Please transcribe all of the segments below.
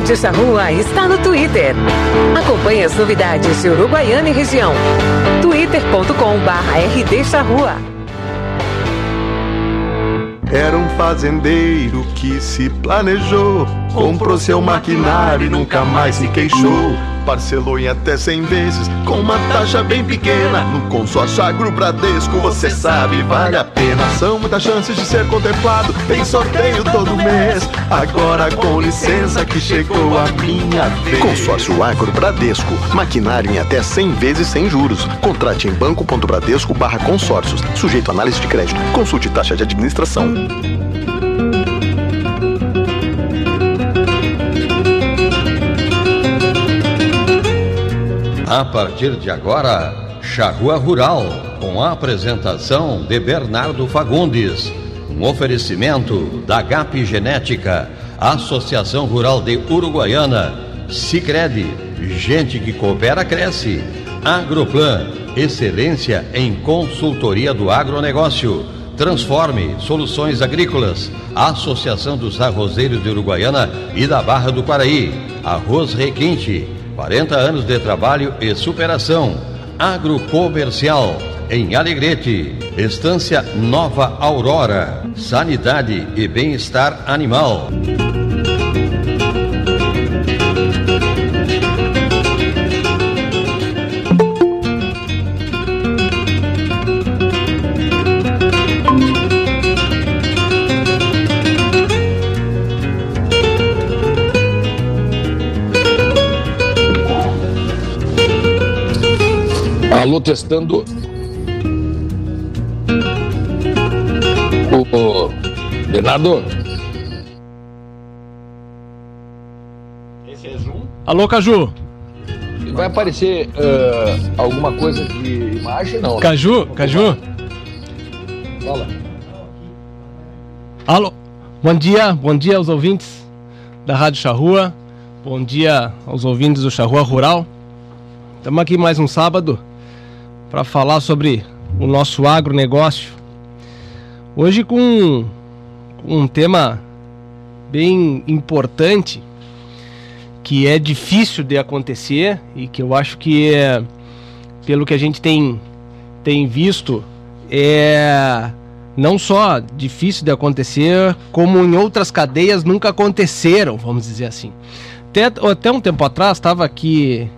Rádio Charrua está no Twitter. Acompanhe as novidades de Uruguaiana e região. twitter.com/rd Charrua. Era um fazendeiro que se planejou, comprou seu maquinário e nunca mais se queixou. Parcelou em até 100 vezes com uma taxa bem pequena. No consórcio Agro Bradesco, você sabe, vale a pena. São muitas chances de ser contemplado, tem sorteio todo mês. Agora com licença que chegou a minha vez. Consórcio Agro Bradesco, maquinário em até 100 vezes sem juros. Contrate em banco.bradesco barra consórcios, sujeito a análise de crédito. Consulte taxa de administração. A partir de agora, Charrua Rural, com a apresentação de Bernardo Fagundes. Um oferecimento da GAP Genética, Associação Rural de Uruguaiana, Sicredi, gente que coopera cresce. Agroplan, excelência em consultoria do agronegócio. Transforme Soluções Agrícolas, Associação dos Arrozeiros de Uruguaiana e da Barra do Quaraí. Arroz Requinte, 40 anos de trabalho e superação. Agrocomercial, em Alegrete. Estância Nova Aurora. Sanidade e bem-estar animal. Alô, testando. O, Bernardo. Esse é Zoom? Alô, Caju. Vai aparecer uh, alguma coisa de imagem, não? né? Caju, Caju. Fala. Alô. Bom dia, bom dia aos ouvintes da Rádio Charrua. Bom dia aos ouvintes do Charrua Rural. Estamos aqui mais um sábado para falar sobre o nosso agronegócio. Hoje com, um tema bem importante que é difícil de acontecer e que eu acho que é, pelo que a gente tem, tem visto é não só difícil de acontecer, como em outras cadeias nunca aconteceram, vamos dizer assim. Até, até um tempo atrás estava aqui,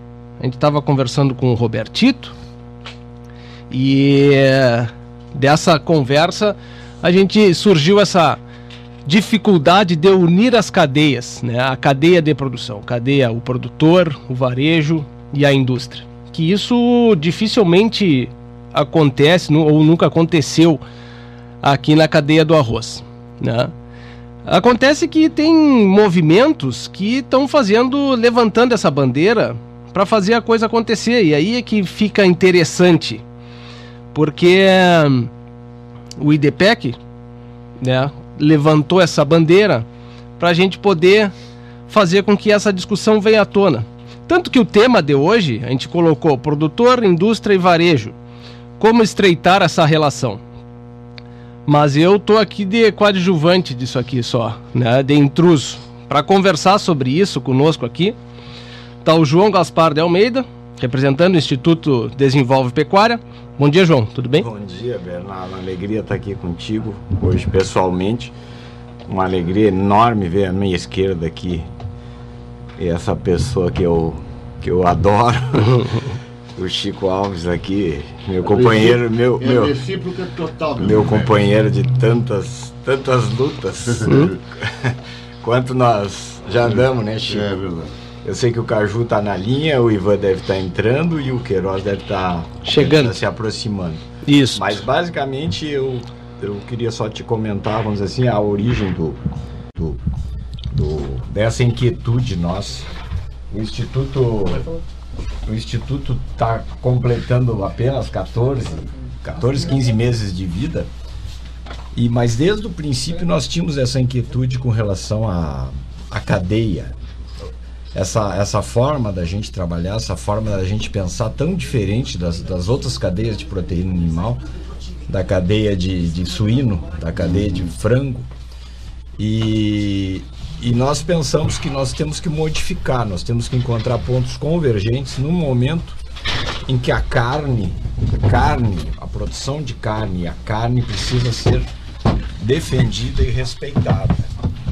a gente estava conversando com o Robertito e dessa conversa a gente surgiu essa dificuldade de unir as cadeias, né? A cadeia de produção, cadeia o produtor, o varejo e a indústria. Que isso dificilmente acontece ou nunca aconteceu aqui na cadeia do arroz, né? Acontece que tem movimentos que estão fazendo, levantando essa bandeira para fazer a coisa acontecer e aí é que fica interessante, porque hum, o IDPEC, né, levantou essa bandeira para a gente poder fazer com que essa discussão venha à tona. Tanto que o tema de hoje a gente colocou produtor, indústria e varejo. Como estreitar essa relação? Mas eu tô aqui de coadjuvante disso aqui só, né, de intruso. Para conversar sobre isso conosco aqui, tá o João Gaspar de Almeida, representando o Instituto Desenvolve Pecuária. Bom dia, João, tudo bem? Bom dia, Bernardo. Uma alegria estar aqui contigo hoje pessoalmente. Uma alegria enorme ver à minha esquerda aqui essa pessoa que eu, que eu adoro. o Chico Alves aqui, meu companheiro, meu, É meu, recíproca total. meu companheiro de tantas, tantas lutas. Quanto nós já andamos, né, Chico? É verdade. Eu sei que o Caju tá na linha, o Ivan deve estar entrando e o Queiroz deve estar Chegando. se aproximando. Isso. Mas basicamente eu, eu queria só te comentar, vamos dizer assim, a origem do, do, do- dessa inquietude nossa. O Instituto. O Instituto está completando apenas 14, 14, 15 meses de vida. E, mas desde o princípio nós tínhamos essa inquietude com relação à, à cadeia. Essa, essa forma da gente trabalhar, essa forma da gente pensar tão diferente das, das outras cadeias de proteína animal, da cadeia de, de suíno, da cadeia de frango. E, e nós pensamos que nós temos que modificar, nós temos que encontrar pontos convergentes no momento em que a carne, carne, a produção de carne, a carne precisa ser defendida e respeitada,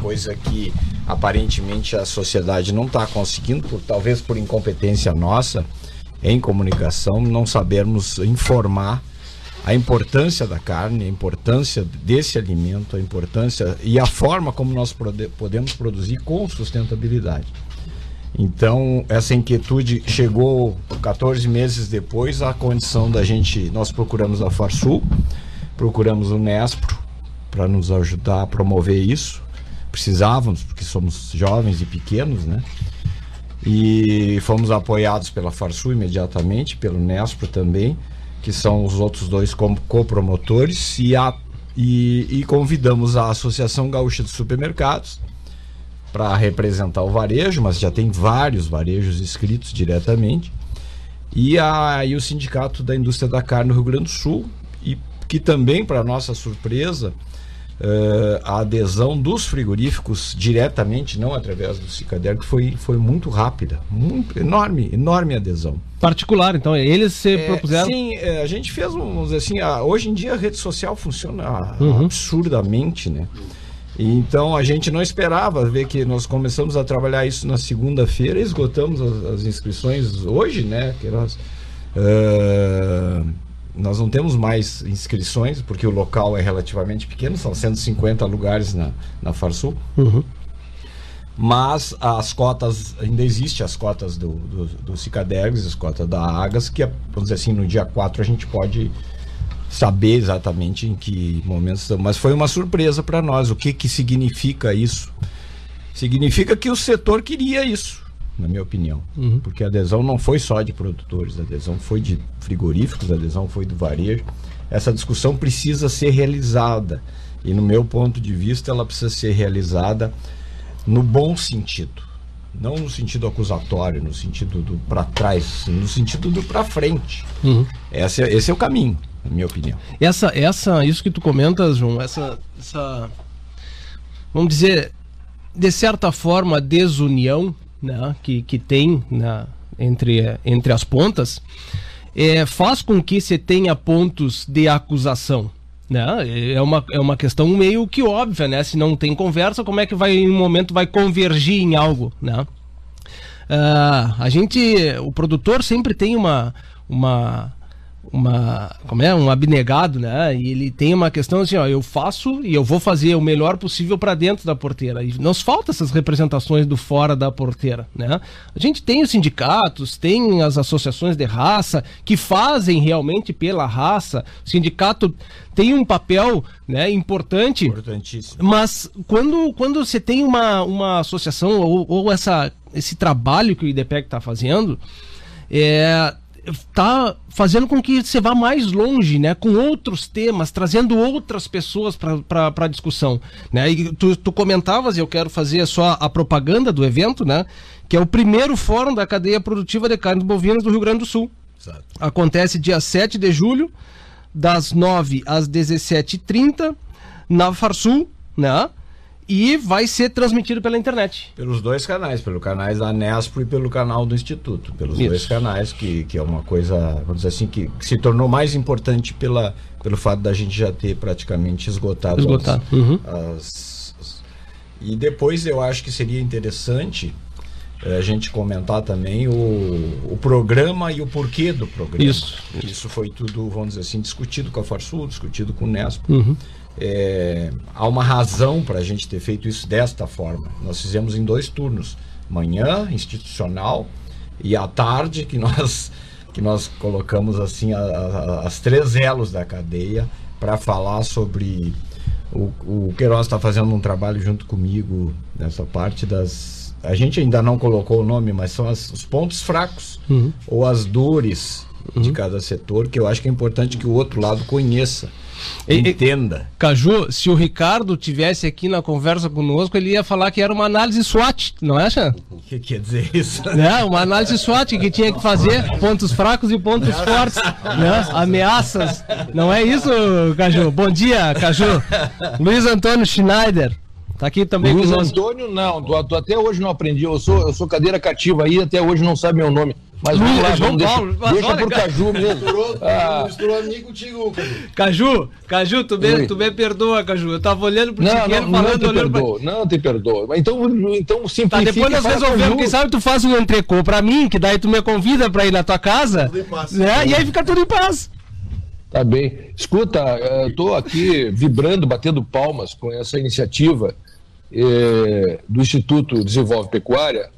coisa que aparentemente a sociedade não está conseguindo, por, talvez por incompetência nossa em comunicação, não sabermos informar a importância da carne, a importância desse alimento, a importância e a forma como nós podemos produzir com sustentabilidade. Então, essa inquietude chegou 14 meses depois à condição da gente, nós procuramos a Farsul, procuramos o Nespro para nos ajudar a promover isso. Precisávamos, porque somos jovens e pequenos, né? E fomos apoiados pela Farsul imediatamente, pelo Nespro também que são os outros dois copromotores, e, a, e, e convidamos a Associação Gaúcha de Supermercados para representar o varejo, mas já tem vários varejos inscritos diretamente, e, a, e o Sindicato da Indústria da Carne no Rio Grande do Sul, e que também, para nossa surpresa, Uh, a adesão dos frigoríficos diretamente, não através do Cicader, que foi, foi muito rápida, muito enorme, enorme adesão. Particular, então, eles se é, propuseram? Sim, é, a gente fez, vamos assim, a, hoje em dia a rede social funciona uhum. absurdamente, né? Então a gente não esperava ver que nós começamos a trabalhar isso na segunda-feira, esgotamos as, as, inscrições hoje, né? Que nós, uh, nós não temos mais inscrições, porque o local é relativamente pequeno, são 150 lugares na, na Farsul. Uhum. Mas as cotas, ainda existem as cotas do, do, do Cicadegs, as cotas da Agas, que, vamos dizer assim, no dia 4 a gente pode saber exatamente em que momento estamos. Mas foi uma surpresa para nós. O que, que significa isso? Significa que o setor queria isso na minha opinião. Uhum. Porque a adesão não foi só de produtores, a adesão foi de frigoríficos, a adesão foi do varejo. Essa discussão precisa ser realizada. E no meu ponto de vista, ela precisa ser realizada no bom sentido. Não no sentido acusatório, no sentido do para trás, no sentido do para frente. Uhum. Esse, é, esse é o caminho, na minha opinião. Essa, essa, isso que tu comentas, João, essa, essa, vamos dizer, de certa forma, desunião né, que, que tem na, entre, entre as pontas, é, faz com que você tenha pontos de acusação. Né? É, uma, é uma questão meio que óbvia, né? Se não tem conversa, como é que vai, em um momento, vai convergir em algo, né? Uh, a gente, o produtor sempre tem uma, uma uma como é? Um abnegado né? E ele tem uma questão assim ó eu faço e eu vou fazer o melhor possível para dentro da porteira. E nos falta essas representações do fora da porteira né? A gente tem os sindicatos tem as associações de raça que fazem realmente pela raça. O sindicato tem um papel né importante. Importantíssimo. Mas quando quando você tem uma uma associação ou, ou essa esse trabalho que o IDPEC está fazendo é, tá fazendo com que você vá mais longe, né, com outros temas, trazendo outras pessoas para a discussão, né? E tu, tu comentavas, e eu quero fazer só a propaganda do evento, né, que é o primeiro fórum da cadeia produtiva de carnes bovinas do Rio Grande do Sul. Exato. Acontece dia 7 de julho, das 9 às 17h30, na Farsul, né? E vai ser transmitido pela internet. Pelos dois canais, pelo canais da Nespo e pelo canal do Instituto. Pelos Isso. dois canais, que, que é uma coisa, vamos dizer assim, que, que, se tornou mais importante pela, pelo fato da gente já ter praticamente esgotado. Esgotado. As, uhum. as, as, e depois eu acho que seria interessante eh, a gente comentar também o, o programa e o porquê do programa. Isso. Isso foi tudo, vamos dizer assim, discutido com a Farsul, discutido com o Nespo. Uhum. É, há uma razão para a gente ter feito isso desta forma. Nós fizemos em dois turnos: manhã, institucional, e à tarde, que nós, que nós colocamos assim a, a, as três elos da cadeia para falar sobre. O, o Queiroz está fazendo um trabalho junto comigo nessa parte das. A gente ainda não colocou o nome, mas são as, os pontos fracos uhum. ou as dores uhum. de cada setor, que eu acho que é importante que o outro lado conheça Entenda. Caju, se o Ricardo tivesse aqui na conversa conosco, ele ia falar que era uma análise SWOT, não é, Chan? O que quer dizer isso? É, uma análise SWOT que tinha que fazer pontos fracos e pontos fortes, né? ameaças. Não é isso, Caju? Bom dia, Caju. Luiz Antônio Schneider. Tá aqui também Luiz Antônio, não, tu, tu, até hoje não aprendi. Eu sou, eu sou cadeira cativa aí, até hoje não sabe meu nome. Mas vamos lá, João vamos, Paulo, deixa, deixa por Caju mesmo. Misturou, ah. misturou amigo contigo, Caju. Caju, Caju, tu me, tu me perdoa, Caju. Eu tava olhando pro não, Tiqueiro não, falando, não te perdoa, pra... Não te perdoa. Então, então simplifica. Tá, depois nós resolvemos. Quem sabe tu faz um entrecô pra mim, que daí tu me convida pra ir na tua casa. Tudo em paz. Né? E aí fica tudo em paz. Tá bem. Escuta, eu tô aqui vibrando, batendo palmas com essa iniciativa eh, do Instituto Desenvolve Pecuária,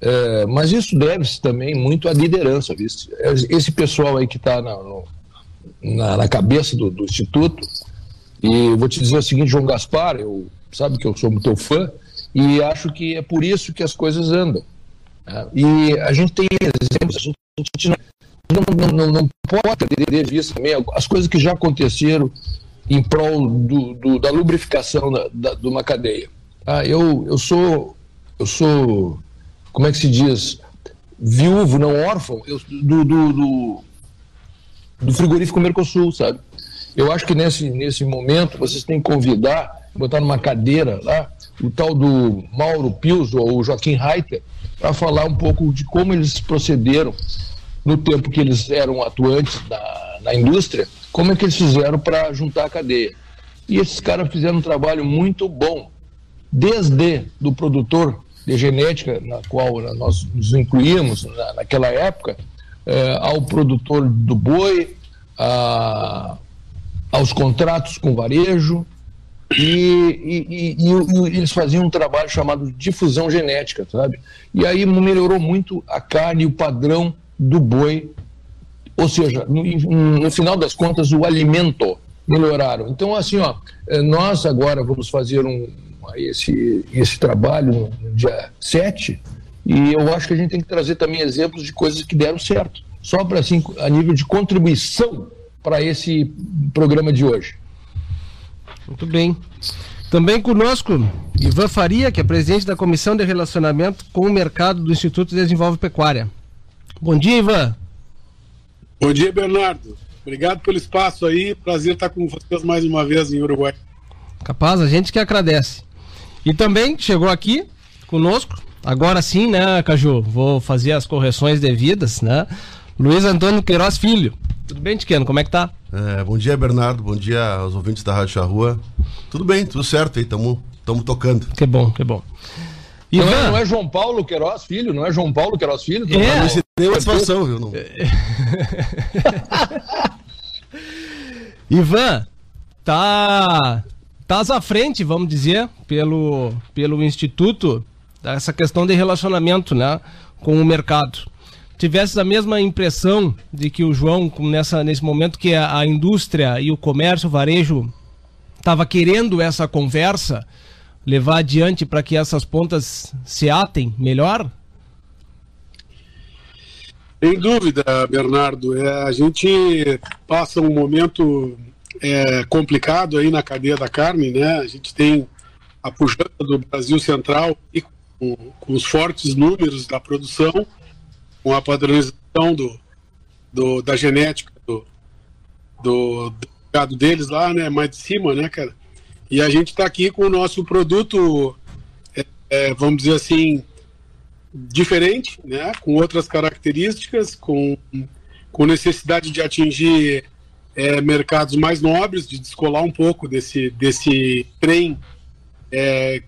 eh, mas isso deve-se também muito à liderança? Esse pessoal aí que está na, na, na, cabeça do, do, Instituto, e vou te dizer o seguinte, João Gaspar, eu sabe que eu sou muito fã, e acho que é por isso que as coisas andam. Né? E a gente tem exemplos, a gente, a gente não, não, não, não, pode perder de vista também as coisas que já aconteceram em prol do, do, da lubrificação da, da, de uma cadeia. Ah, eu, eu sou, eu sou, como é que se diz, viúvo, não órfão, eu, do, do, do, do frigorífico Mercosul, sabe? Eu acho que nesse, nesse momento vocês têm que convidar, botar numa cadeira lá, o tal do Mauro Pius ou o Joaquim Reiter, para falar um pouco de como eles procederam no tempo que eles eram atuantes na, na indústria, como é que eles fizeram para juntar a cadeia. E esses caras fizeram um trabalho muito bom desde do produtor de genética, na qual nós nos incluímos na, naquela época, eh, ao produtor do boi, a, aos contratos com varejo, e, e, e, e, eles faziam um trabalho chamado difusão genética, sabe? E aí melhorou muito a carne e o padrão do boi, ou seja, no, no final das contas, o alimento melhoraram. Então, assim, ó, eh, nós agora vamos fazer um, esse, esse trabalho no dia 7, e eu acho que a gente tem que trazer também exemplos de coisas que deram certo, só para assim, a nível de contribuição para esse programa de hoje. Muito bem. Também conosco, Ivan Faria, que é presidente da Comissão de Relacionamento com o Mercado do Instituto Desenvolve Pecuária. Bom dia, Ivan. Bom dia, Bernardo. Obrigado pelo espaço aí. Prazer estar com vocês mais uma vez em Uruguai. Capaz, a gente que agradece. E também chegou aqui conosco, agora sim, né, Caju? Vou fazer as correções devidas, né? Luiz Antônio Queiroz Filho. Tudo bem, Tiqueno? Como é que tá? É, bom dia, Bernardo. Bom dia aos ouvintes da Rádio Charrua. Tudo bem, tudo certo aí, estamos tocando. Que bom, que bom. Ivan... Não, é, não é João Paulo Queiroz Filho? Não é João Paulo Queiroz Filho? É. Não se deu a situação, viu? Não. Ivan, tá estás à frente, vamos dizer, pelo, pelo Instituto, dessa questão de relacionamento né, com o mercado. Tivesse a mesma impressão de que o João, nessa, nesse momento que a, a indústria e o comércio, o varejo, estava querendo essa conversa, levar adiante para que essas pontas se atem melhor? Sem dúvida, Bernardo. É, a gente passa um momento é, complicado aí na cadeia da carne, né? A gente tem a pujança do Brasil Central e com, com, os fortes números da produção, com a padronização do, do da genética do, do, do gado deles lá, né? Mais de cima, né, cara? E a gente está aqui com o nosso produto, é, é, vamos dizer assim, diferente, né? Com outras características, com, com necessidade de atingir é, mercados mais nobres, de descolar um pouco desse, desse trem é,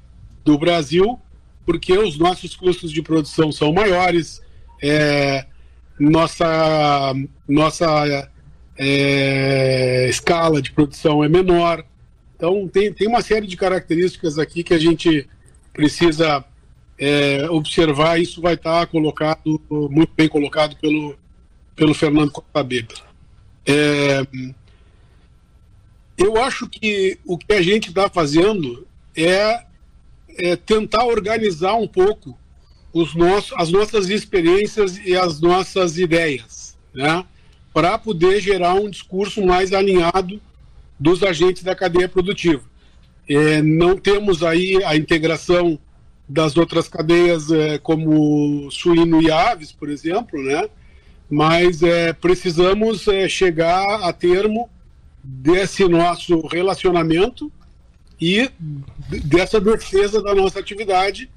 do Brasil, porque os nossos custos de produção são maiores, é, nossa, nossa é, escala de produção é menor. Então, tem, tem uma série de características aqui que a gente precisa é, observar. Isso vai estar colocado, muito bem colocado pelo, pelo Fernando Costa é, eu acho que o que a gente está fazendo é, é, tentar organizar um pouco os nossos, as nossas experiências e as nossas ideias, né? para poder gerar um discurso mais alinhado dos agentes da cadeia produtiva. É, não temos aí a integração das outras cadeias, é, como suíno e aves, por exemplo, né? Mas é, precisamos é, chegar a termo desse nosso relacionamento e dessa defesa da nossa atividade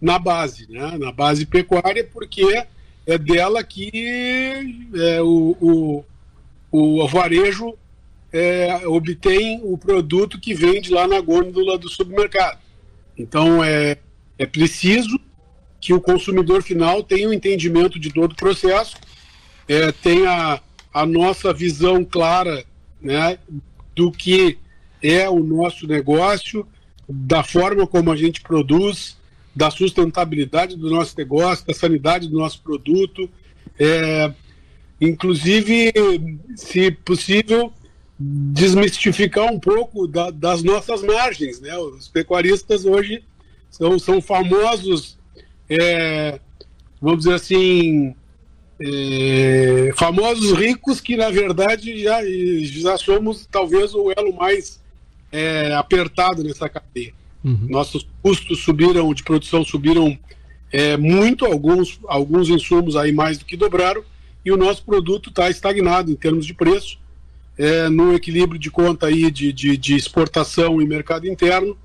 na base, né? na base pecuária, porque é dela que é, o, o, o varejo é, obtém o produto que vende lá na gôndola do supermercado. Então é, é preciso que o consumidor final tenha o um entendimento de todo o processo, é, tenha a nossa visão clara né, do que é o nosso negócio, da forma como a gente produz, da sustentabilidade do nosso negócio, da sanidade do nosso produto, é, inclusive, se possível, desmistificar um pouco da, das nossas margens. Né? Os pecuaristas hoje são, são famosos, é, vamos dizer assim, é, famosos ricos que na verdade já, já somos talvez o elo mais é, apertado nessa cadeia. Uhum. Nossos custos subiram de produção subiram é, muito, alguns, alguns insumos aí mais do que dobraram, e o nosso produto está estagnado em termos de preço, é, no equilíbrio de conta aí de, de, de exportação e mercado interno,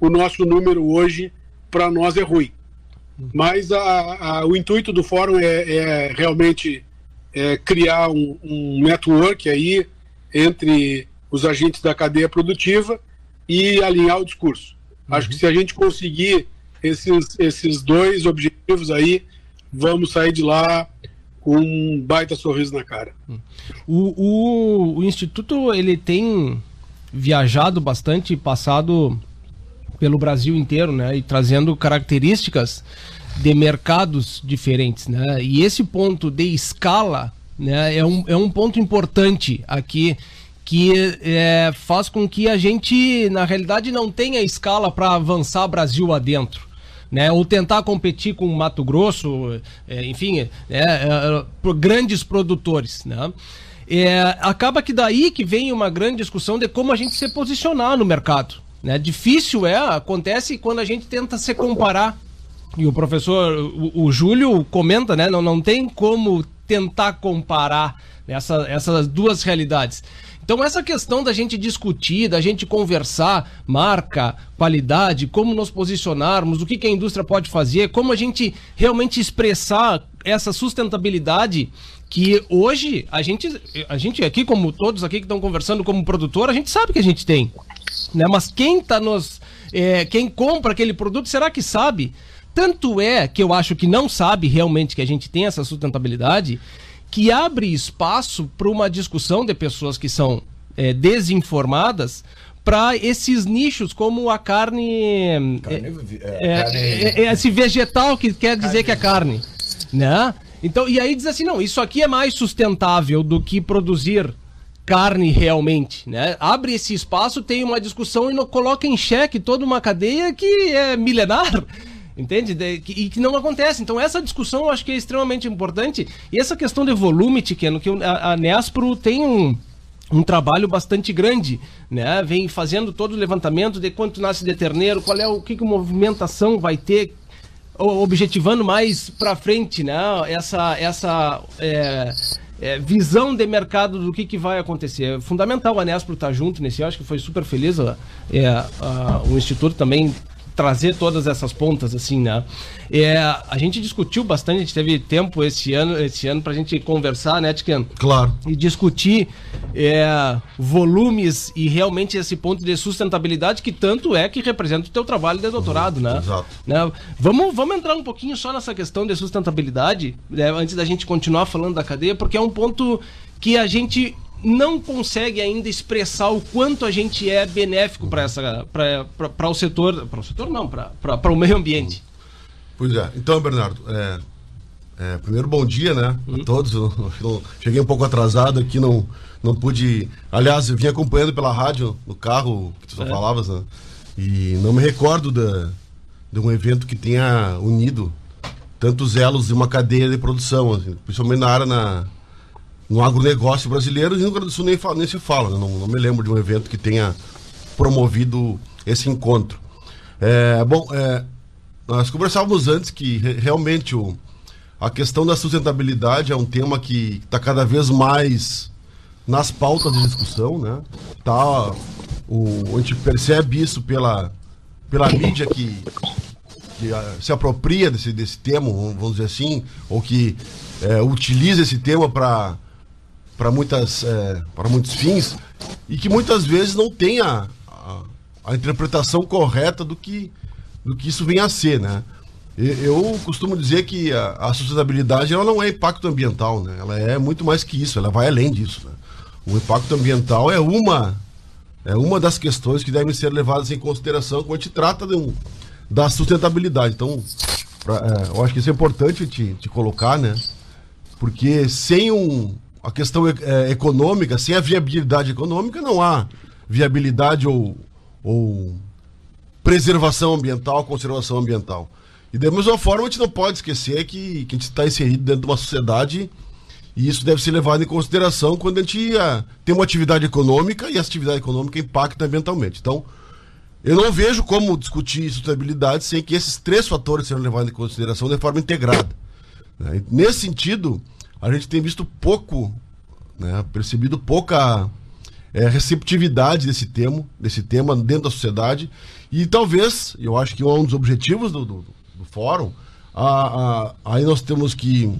o nosso número hoje para nós é ruim. Uhum. Mas a, a, o intuito do fórum é, é realmente é, criar um, um network aí entre os agentes da cadeia produtiva e alinhar o discurso. Uhum. Acho que se a gente conseguir esses, esses dois objetivos aí, vamos sair de lá com um baita sorriso na cara. O, o, o Instituto ele tem viajado bastante, passado pelo Brasil inteiro, né, e trazendo características de mercados diferentes, né, e esse ponto de escala, né, é um, é um ponto importante aqui que é, faz com que a gente, na realidade, não tenha escala para avançar Brasil adentro. Né, ou tentar competir com Mato Grosso, é, enfim, é, é, grandes produtores. Né? É, acaba que daí que vem uma grande discussão de como a gente se posicionar no mercado. Né? Difícil é, acontece quando a gente tenta se comparar. E o professor, o, o Júlio comenta, né? Não, não tem como tentar comparar essa, essas duas realidades. Então, essa questão da gente discutir, da gente conversar, marca, qualidade, como nos posicionarmos, o que, que a indústria pode fazer, como a gente realmente expressar essa sustentabilidade que hoje a gente, a gente aqui, como todos aqui que estão conversando como produtor, a gente sabe que a gente tem. Né? Mas quem tá nos. É, quem compra aquele produto, será que sabe? Tanto é que eu acho que não sabe realmente que a gente tem essa sustentabilidade que abre espaço para uma discussão de pessoas que são é, desinformadas para esses nichos como a carne, carne, é, é, carne... É, é, esse vegetal que quer dizer carne. que é carne, né? Então e aí diz assim não, isso aqui é mais sustentável do que produzir carne realmente, né? Abre esse espaço, tem uma discussão e não coloca em xeque toda uma cadeia que é milenar entende? De, que, e que não acontece. Então essa discussão eu acho que é extremamente importante. E essa questão de volume, Tiqueno, que a, a Nespro tem um um trabalho bastante grande, né? Vem fazendo todo o levantamento de quanto nasce de terneiro, qual é o que, que movimentação vai ter, objetivando mais para frente, né? Essa essa é, é, visão de mercado do que, que vai acontecer. É fundamental a Nespro estar junto nesse, eu acho que foi super feliz é, a, o Instituto também trazer todas essas pontas, assim, né? É, a gente discutiu bastante, a gente teve tempo esse ano, esse ano pra gente conversar, né, Tiken? Claro. E discutir é, volumes e realmente esse ponto de sustentabilidade que tanto é que representa o teu trabalho de doutorado, né? Exato. Né? Vamos, vamos entrar um pouquinho só nessa questão de sustentabilidade, né, antes da gente continuar falando da cadeia, porque é um ponto que a gente não consegue ainda expressar o quanto a gente é benéfico para essa para o setor para o setor não para o meio ambiente pois é então Bernardo é, é, primeiro bom dia né a uhum. todos eu, eu cheguei um pouco atrasado aqui não não pude aliás eu vim acompanhando pela rádio no carro que tu é. falavas né? e não me recordo da, de um evento que tenha unido tantos elos de uma cadeia de produção assim, principalmente na área na no agronegócio brasileiro, e no Rio Grande do Sul nem, nem se fala, né? não, não, me lembro de um evento que tenha promovido esse encontro. É, bom, é, nós conversávamos antes que realmente o, a questão da sustentabilidade é um tema que está cada vez mais nas pautas de discussão, né? Tá o, a gente percebe isso pela, pela mídia que, que uh, se apropria desse, desse tema, vamos dizer assim, ou que é, utiliza esse tema para para muitas é, para muitos fins e que muitas vezes não tem a, a, a, interpretação correta do que do que isso vem a ser, né? Eu costumo dizer que a, a sustentabilidade ela não é impacto ambiental, né? Ela é muito mais que isso, ela vai além disso. Né? O impacto ambiental é uma é uma das questões que devem ser levadas em consideração quando a gente trata de um, da sustentabilidade. Então, pra, é, eu acho que isso é importante te, te colocar, né? Porque sem um, a questão é, econômica, sem a viabilidade econômica, não há viabilidade ou, ou preservação ambiental, conservação ambiental. E da mesma forma, a gente não pode esquecer que, que a gente está inserido dentro de uma sociedade e isso deve ser levado em consideração quando a gente uh, tem uma atividade econômica e essa atividade econômica impacta ambientalmente. Então, eu não vejo como discutir sustentabilidade sem que esses três fatores sejam levados em consideração de forma integrada. Né? Nesse sentido, a gente tem visto pouco, né, percebido pouca é, receptividade desse tema, desse tema dentro da sociedade. E talvez, eu acho que é um dos objetivos do, do, do fórum, a, a, aí nós temos que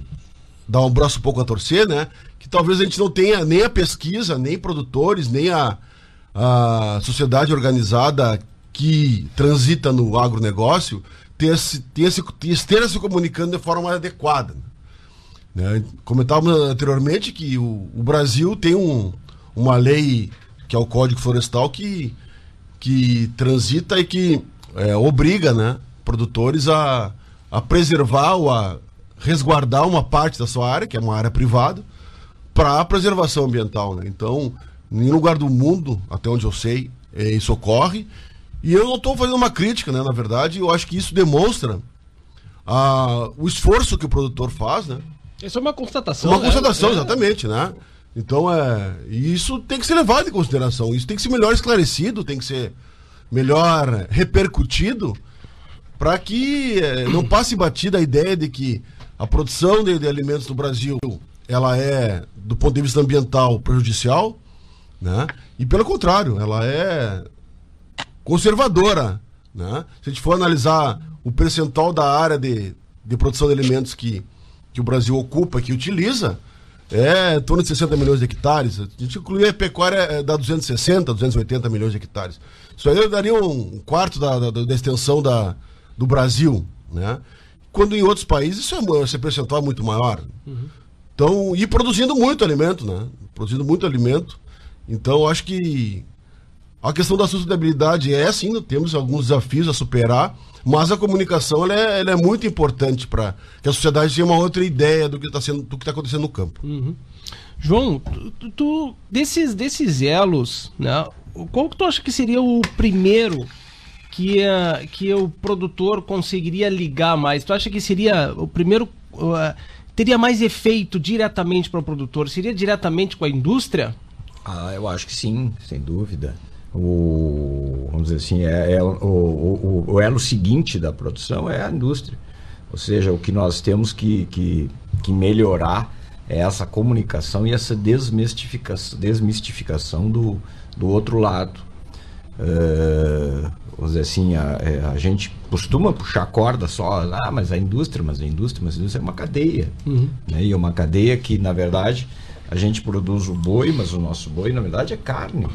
dar um braço um pouco a torcer, né? Que talvez a gente não tenha nem a pesquisa, nem produtores, nem a, a sociedade organizada que transita no agronegócio tenha se, tenha se, esteja se comunicando de forma mais adequada. Né? Comentávamos anteriormente que o, o Brasil tem um, uma lei, que é o Código Florestal, que, que transita e que é, obriga né, produtores a, a preservar ou a resguardar uma parte da sua área, que é uma área privada, para a preservação ambiental. Né? Então, em nenhum lugar do mundo, até onde eu sei, é, isso ocorre. E eu não estou fazendo uma crítica, né? na verdade, eu acho que isso demonstra a, o esforço que o produtor faz, né? Isso é uma constatação. Uma né? constatação, é. exatamente, né? Então, é, isso tem que ser levado em consideração. Isso tem que ser melhor esclarecido, tem que ser melhor repercutido, para que é, não passe batida a ideia de que a produção de, de, alimentos no Brasil ela é, do ponto de vista ambiental, prejudicial, né? E pelo contrário, ela é conservadora, né? Se a gente for analisar o percentual da área de, de produção de alimentos que que o Brasil ocupa, que utiliza, é em torno de 60 milhões de hectares. A gente incluir a pecuária, é, dá 260, 280 milhões de hectares. Isso aí daria um quarto da, da, da extensão da, do Brasil, né? Quando em outros países isso é, esse percentual é muito maior. Uhum. Então, e produzindo muito alimento, né? Produzindo muito alimento. Então, acho que a questão da sustentabilidade é sim, temos alguns desafios a superar, mas a comunicação ela é, ela é muito importante para que a sociedade tenha uma outra ideia do que está sendo, do que está acontecendo no campo. Uhum. João, tu, tu, desses desses elos, né? Qual que tu acha que seria o primeiro que, uh, que o produtor conseguiria ligar mais? Tu acha que seria o primeiro uh, teria mais efeito diretamente para o produtor? Seria diretamente com a indústria? Ah, eu acho que sim, sem dúvida o vamos dizer assim é, é o, o, o, elo seguinte da produção é a indústria ou seja o que nós temos que, que, que melhorar é essa comunicação e essa desmistificação, desmistificação do, do outro lado uh, vamos dizer assim a, é, a, gente costuma puxar corda só ah mas a indústria mas a indústria mas a indústria é uma cadeia uhum. né? e é uma cadeia que na verdade a gente produz o boi mas o nosso boi na verdade é carne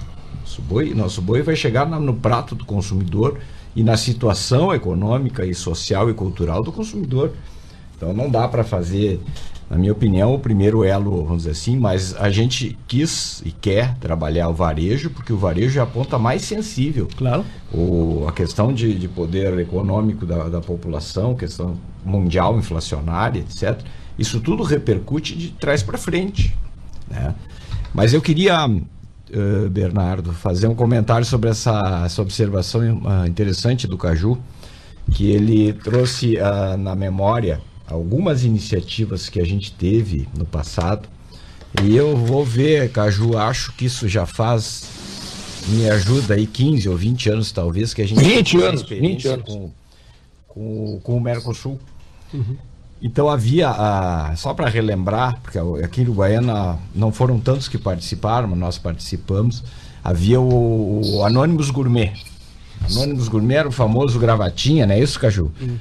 nosso boi, nosso boi vai chegar no prato do consumidor e na situação econômica e social e cultural do consumidor. Então não dá para fazer, na minha opinião, o primeiro elo, vamos dizer assim, mas a gente quis e quer trabalhar o varejo, porque o varejo é a ponta mais sensível. Claro. O, a questão de, de poder econômico da, da população, questão mundial, inflacionária, etc. Isso tudo repercute de trás para frente. Né? Mas eu queria uh, Bernardo, fazer um comentário sobre essa, essa observação uh, interessante do Caju, que ele trouxe uh, na memória algumas iniciativas que a gente teve no passado. E eu vou ver, Caju, acho que isso já faz, me ajuda aí, 15 ou 20 anos talvez, que a gente 20 anos, 20 anos. Com, com, com o Mercosul. Uhum. Então havia, a, só para relembrar, porque aqui no Guaiana não foram tantos que participaram, mas nós participamos, havia o, o Anônimos Gourmet. Anônimos Gourmet era o famoso gravatinha, não é isso, Caju? Hum.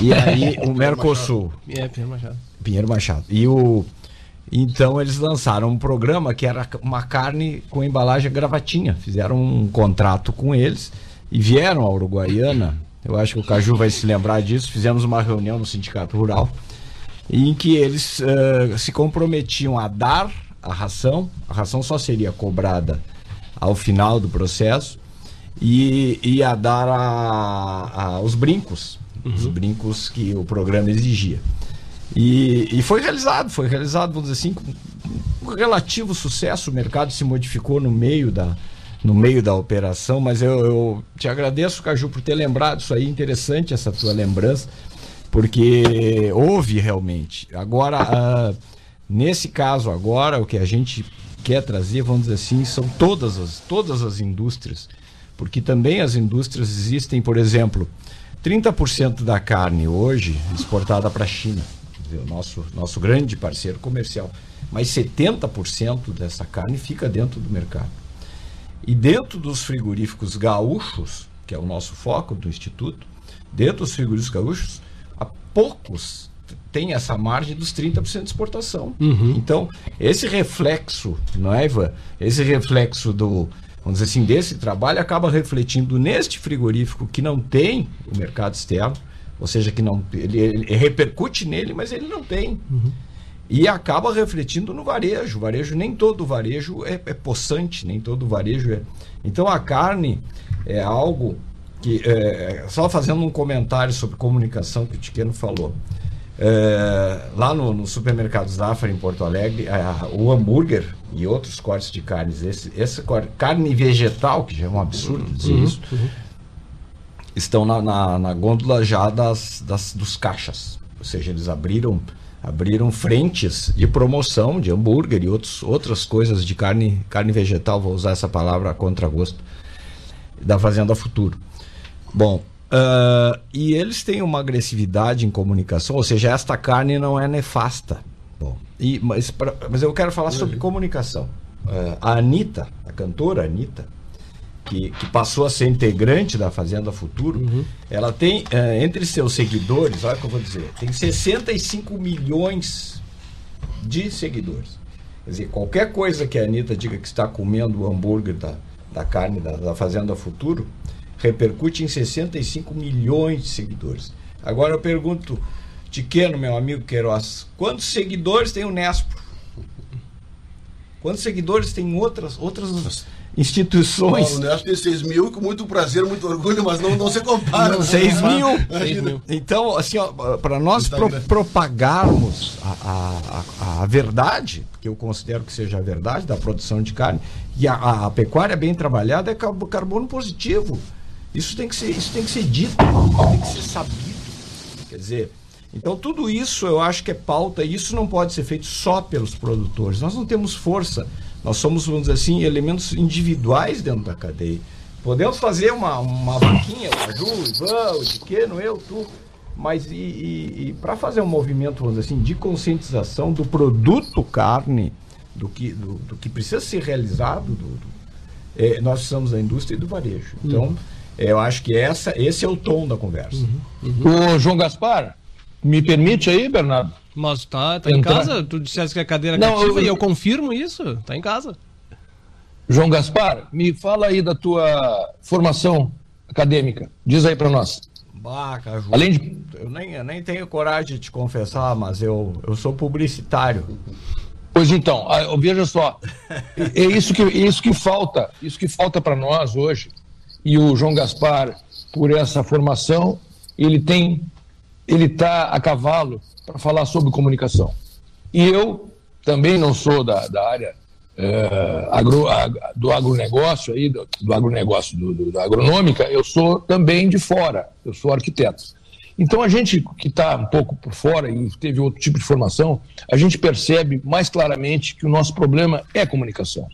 E aí o Mercosul. É, Pinheiro Machado. Pinheiro Machado. E o. Então eles lançaram um programa que era uma carne com embalagem gravatinha. Fizeram um contrato com eles e vieram à Uruguaiana eu acho que o Caju vai se lembrar disso. Fizemos uma reunião no Sindicato Rural em que eles uh, se comprometiam a dar a ração, a ração só seria cobrada ao final do processo, e, e a dar a, a, os brincos, uhum. os brincos que o programa exigia. E, e, foi realizado, foi realizado, vamos dizer assim, com relativo sucesso. O mercado se modificou no meio da, no meio da operação, mas eu, eu te agradeço, Caju, por ter lembrado isso aí, interessante essa tua lembrança, porque houve realmente. Agora, uh, nesse caso agora, o que a gente quer trazer, vamos dizer assim, são todas as, todas as indústrias, porque também as indústrias existem, por exemplo, 30% da carne hoje exportada para a China, o nosso, nosso grande parceiro comercial, mas 70% dessa carne fica dentro do mercado. E dentro dos frigoríficos gaúchos, que é o nosso foco do Instituto, dentro dos frigoríficos gaúchos, há poucos tem essa margem dos 30% de exportação. Uhum. Então, esse reflexo, não é, Ivan? Esse reflexo do, vamos dizer assim, desse trabalho acaba refletindo neste frigorífico que não tem o mercado externo, ou seja, que não ele, ele repercute nele, mas ele não tem. Uhum e acaba refletindo no varejo. O varejo, nem todo varejo é, é possante, nem todo varejo é. Então a carne é algo que. É, só fazendo um comentário sobre comunicação que o Tiqueno falou. É, lá no, no supermercado Zafra em Porto Alegre, a, o hambúrguer e outros cortes de carnes, esse, essa carne vegetal, que já é um absurdo dizer uhum, isso, uhum. estão na, na, na, gôndola já das, das, dos caixas. Ou seja, eles abriram abriram frentes de promoção de hambúrguer e outros, outras coisas de carne, carne vegetal, vou usar essa palavra a contragosto, da Fazenda Futuro. Bom, uh, e eles têm uma agressividade em comunicação, ou seja, esta carne não é nefasta. Bom, e, mas, pra, mas eu quero falar sobre comunicação. Uh, a Anitta, a cantora Anitta, que, que, passou a ser integrante da Fazenda Futuro, uhum. ela tem, uh, entre seus seguidores, olha o que eu vou dizer, tem 65 milhões de seguidores. Quer dizer, qualquer coisa que a Anitta diga que está comendo o hambúrguer da, da carne da, da Fazenda Futuro, repercute em 65 milhões de seguidores. Agora eu pergunto, Tiqueno, meu amigo Queiroz, quantos seguidores tem o Nespo? Quantos seguidores tem outras, outras instituições. Paulo Neto tem 6 mil, com muito prazer, muito orgulho, mas não, não se compara. 6 mil. mil. Então, assim, para nós pro, propagarmos a, a, a, verdade, que eu considero que seja a verdade da produção de carne, e a, a, pecuária bem trabalhada é carbono positivo. Isso tem que ser, isso tem que ser dito, tem que ser sabido. Quer dizer, então tudo isso eu acho que é pauta, e isso não pode ser feito só pelos produtores. Nós não temos força nós somos, vamos dizer assim, elementos individuais dentro da cadeia. Podemos fazer uma, uma vaquinha, o Ju, o Ivan, o Tiqueno, eu, tu, mas e, e, e para fazer um movimento, vamos dizer assim, de conscientização do produto carne, do que, do, do que precisa ser realizado, do, do, é, nós precisamos da indústria e do varejo. Então, uhum. eu acho que essa, esse é o tom da conversa. Uhum. Uhum. O João Gaspar, me permite aí, Bernardo? Mas tá, tá em casa? Tu disseste que a cadeira Não, cativa eu, e eu confirmo isso. Tá em casa. João Gaspar, me fala aí da tua formação acadêmica. Diz aí para nós. Bah, Caju, Além de... eu, nem, eu nem tenho coragem de te confessar, mas eu, eu sou publicitário. Pois então, ah, veja só, é isso que, isso que falta, isso que falta para nós hoje. E o João Gaspar, por essa formação, ele tem, ele está a cavalo para falar sobre comunicação. E eu também não sou da, da área é, agro, ag, do agronegócio, aí, do, do agronegócio, do, do, da agronômica, eu sou também de fora, eu sou arquiteto. Então a gente que está um pouco por fora e teve outro tipo de formação, a gente percebe mais claramente que o nosso problema é comunicação.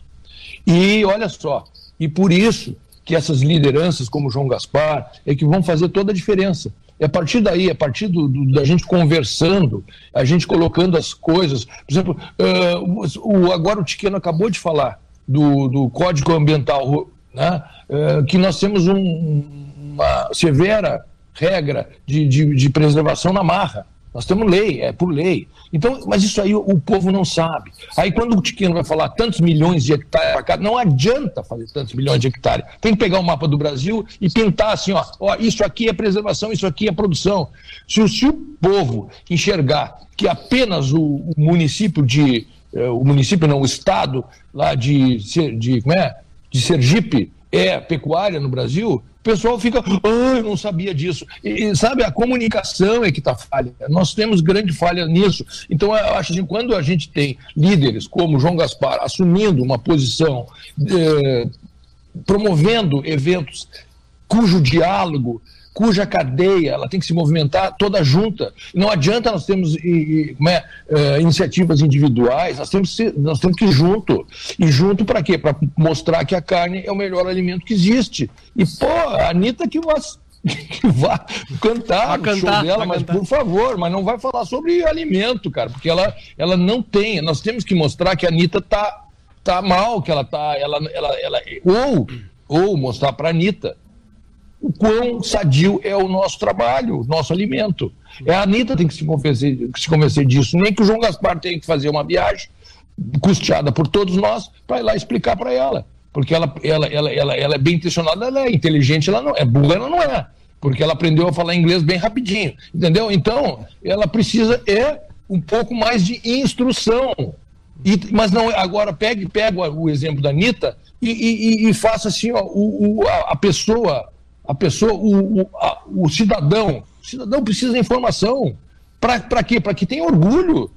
E olha só, e por isso que essas lideranças como João Gaspar é que vão fazer toda a diferença É a partir daí, a partir do, do, da gente conversando, a gente colocando as coisas. Por exemplo, uh, o, agora o Tiqueno acabou de falar do, do Código Ambiental, né? Uh, que nós temos um, uma severa regra de, de, de preservação na marra. Nós temos lei, é por lei. Então, mas isso aí o, povo não sabe. Aí quando o Tiquino vai falar tantos milhões de hectares para cá, não adianta fazer tantos milhões de hectares. Tem que pegar o mapa do Brasil e pintar assim, ó, ó isso aqui é preservação, isso aqui é produção. Se o, se o povo enxergar que apenas o, o município de eh, o município não, o estado lá de, de, como é? de Sergipe é pecuária no Brasil, o pessoal fica, ah, eu não sabia disso. E, sabe, a comunicação é que está falha. Nós temos grande falha nisso. Então, eu acho assim, quando a gente tem líderes como João Gaspar assumindo uma posição, eh, promovendo eventos cujo diálogo cuja cadeia ela tem que se movimentar toda junta. Não adianta nós termos e, e, é, é, iniciativas individuais, nós temos, que, nós temos que ir junto. E junto para quê? Para mostrar que a carne é o melhor alimento que existe. E, pô, a Anitta que vai, que vai cantar no show dela, mas cantar. por favor, mas não vai falar sobre alimento, cara, porque ela, ela não tem. Nós temos que mostrar que a Anitta tá, tá mal, que ela tá. Ela, ela, ela, ou, ou mostrar para a Anitta o quão sadio é o nosso trabalho, o nosso alimento. É a Anitta tem que se convencer, se convencer disso, nem que o João Gaspar tenha que fazer uma viagem custeada por todos nós para ir lá explicar para ela. Porque ela, ela, ela, ela, ela é bem intencionada, ela é inteligente, ela não é burra, ela não é. Porque ela aprendeu a falar inglês bem rapidinho, entendeu? Então, ela precisa é um pouco mais de instrução. E, mas não, agora pegue, pega o exemplo da Anitta e, e, e faça assim, ó, o, o a pessoa a pessoa, o, o, a, o cidadão, o cidadão precisa de informação. Para quê? Para que tenha orgulho.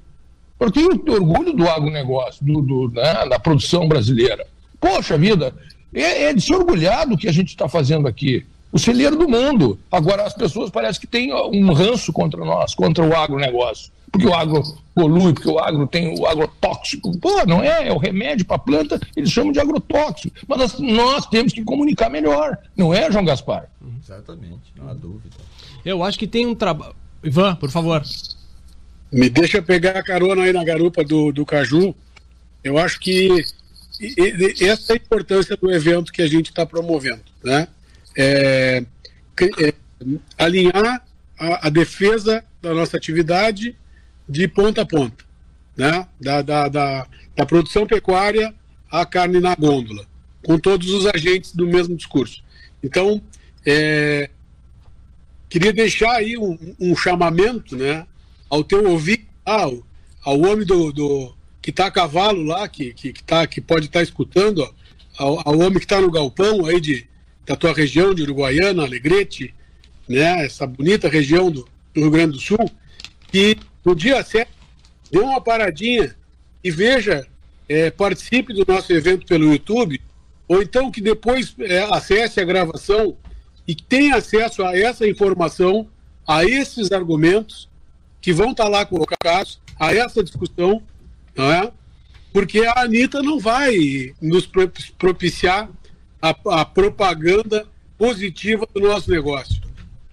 Que tenha orgulho do agronegócio, do, do, né, da produção brasileira. Poxa vida, é, é de se orgulhar do que a gente está fazendo aqui. O celeiro do mundo. Agora, as pessoas parecem que têm um ranço contra nós, contra o agronegócio porque o agro polui, porque o agro tem o agrotóxico. Pô, não é, é o remédio para a planta, eles chamam de agrotóxico. Mas nós, nós, temos que comunicar melhor, não é, João Gaspar? Exatamente, não há dúvida. Eu acho que tem um trabalho. Ivan, por favor. Me deixa pegar a carona aí na garupa do, do Caju. Eu acho que essa é a importância do evento que a gente está promovendo. Né? É, é, alinhar a, a defesa da nossa atividade de ponta a ponta, né? da, da, da, da produção pecuária à carne na gôndola, com todos os agentes do mesmo discurso. Então, é, queria deixar aí um, um, chamamento né, ao teu ouvido, ao, ao homem do, do que está a cavalo lá, que, que, que, tá, que pode estar tá escutando, ó, ao, ao, homem que está no galpão aí de, da tua região de Uruguaiana, Alegrete, né, essa bonita região do, do Rio Grande do Sul, que no dia 7 dê uma paradinha e veja, é, participe do nosso evento pelo YouTube, ou então que depois é, acesse a gravação e tenha acesso a essa informação, a esses argumentos que vão estar tá lá colocados, a essa discussão, não é? Porque a Anitta não vai nos propiciar a, a propaganda positiva do nosso negócio.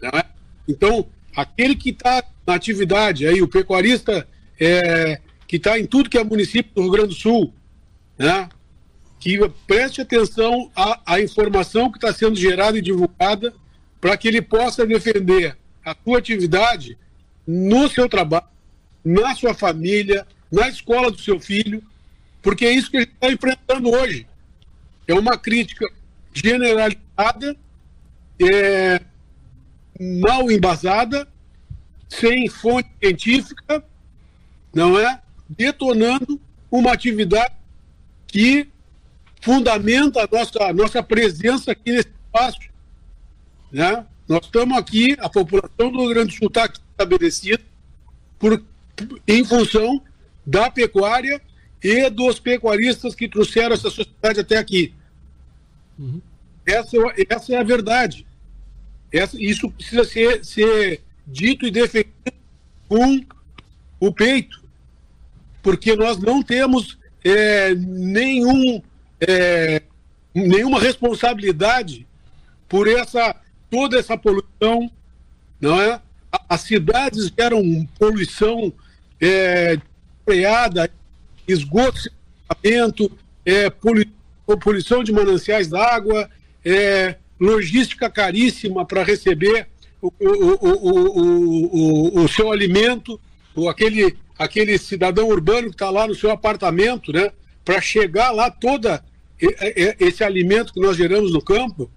Não é? Então, aquele que está na atividade, aí o pecuarista é, que está em tudo que é município do Rio Grande do Sul, né? que preste atenção à, à informação que está sendo gerada e divulgada para que ele possa defender a sua atividade no seu trabalho, na sua família, na escola do seu filho, porque é isso que a gente está enfrentando hoje. É uma crítica generalizada, é, mal embasada, sem fonte científica, não é? Detonando uma atividade que fundamenta a nossa, a nossa presença aqui nesse espaço. Né? Nós estamos aqui, a população do Rio Grande do Sul está estabelecida por, em função da pecuária e dos pecuaristas que trouxeram essa sociedade até aqui. Uhum. Essa, essa é a verdade. Essa, isso precisa ser, ser dito e defendido com o peito, porque nós não temos é, nenhum, é, nenhuma responsabilidade por essa toda essa poluição, não é? as cidades geram poluição é, freada, esgoto, é, poluição de mananciais d'água, é, logística caríssima para receber o, o, o, o, seu alimento, ou aquele, aquele cidadão urbano que está lá no seu apartamento, né? Para chegar lá toda esse alimento que nós geramos no campo,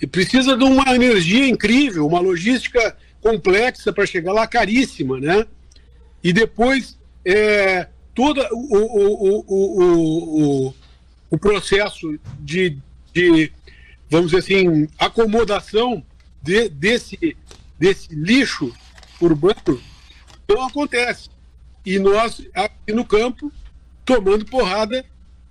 e precisa de uma energia incrível, uma logística complexa para chegar lá, caríssima, né? E depois é, todo o, o, o, o, processo de, de, vamos dizer assim, acomodação de, desse, desse lixo urbano não acontece. E nós, aqui no campo, tomando porrada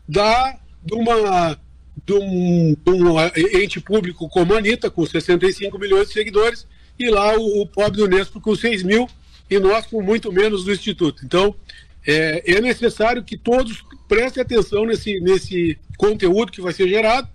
da, de, uma, de, um, de um ente público como a Anitta, com 65 milhões de seguidores, e lá o, o pobre do Unesco com 6 mil, e nós com muito menos do Instituto. Então, é, é necessário que todos prestem atenção nesse, nesse conteúdo que vai ser gerado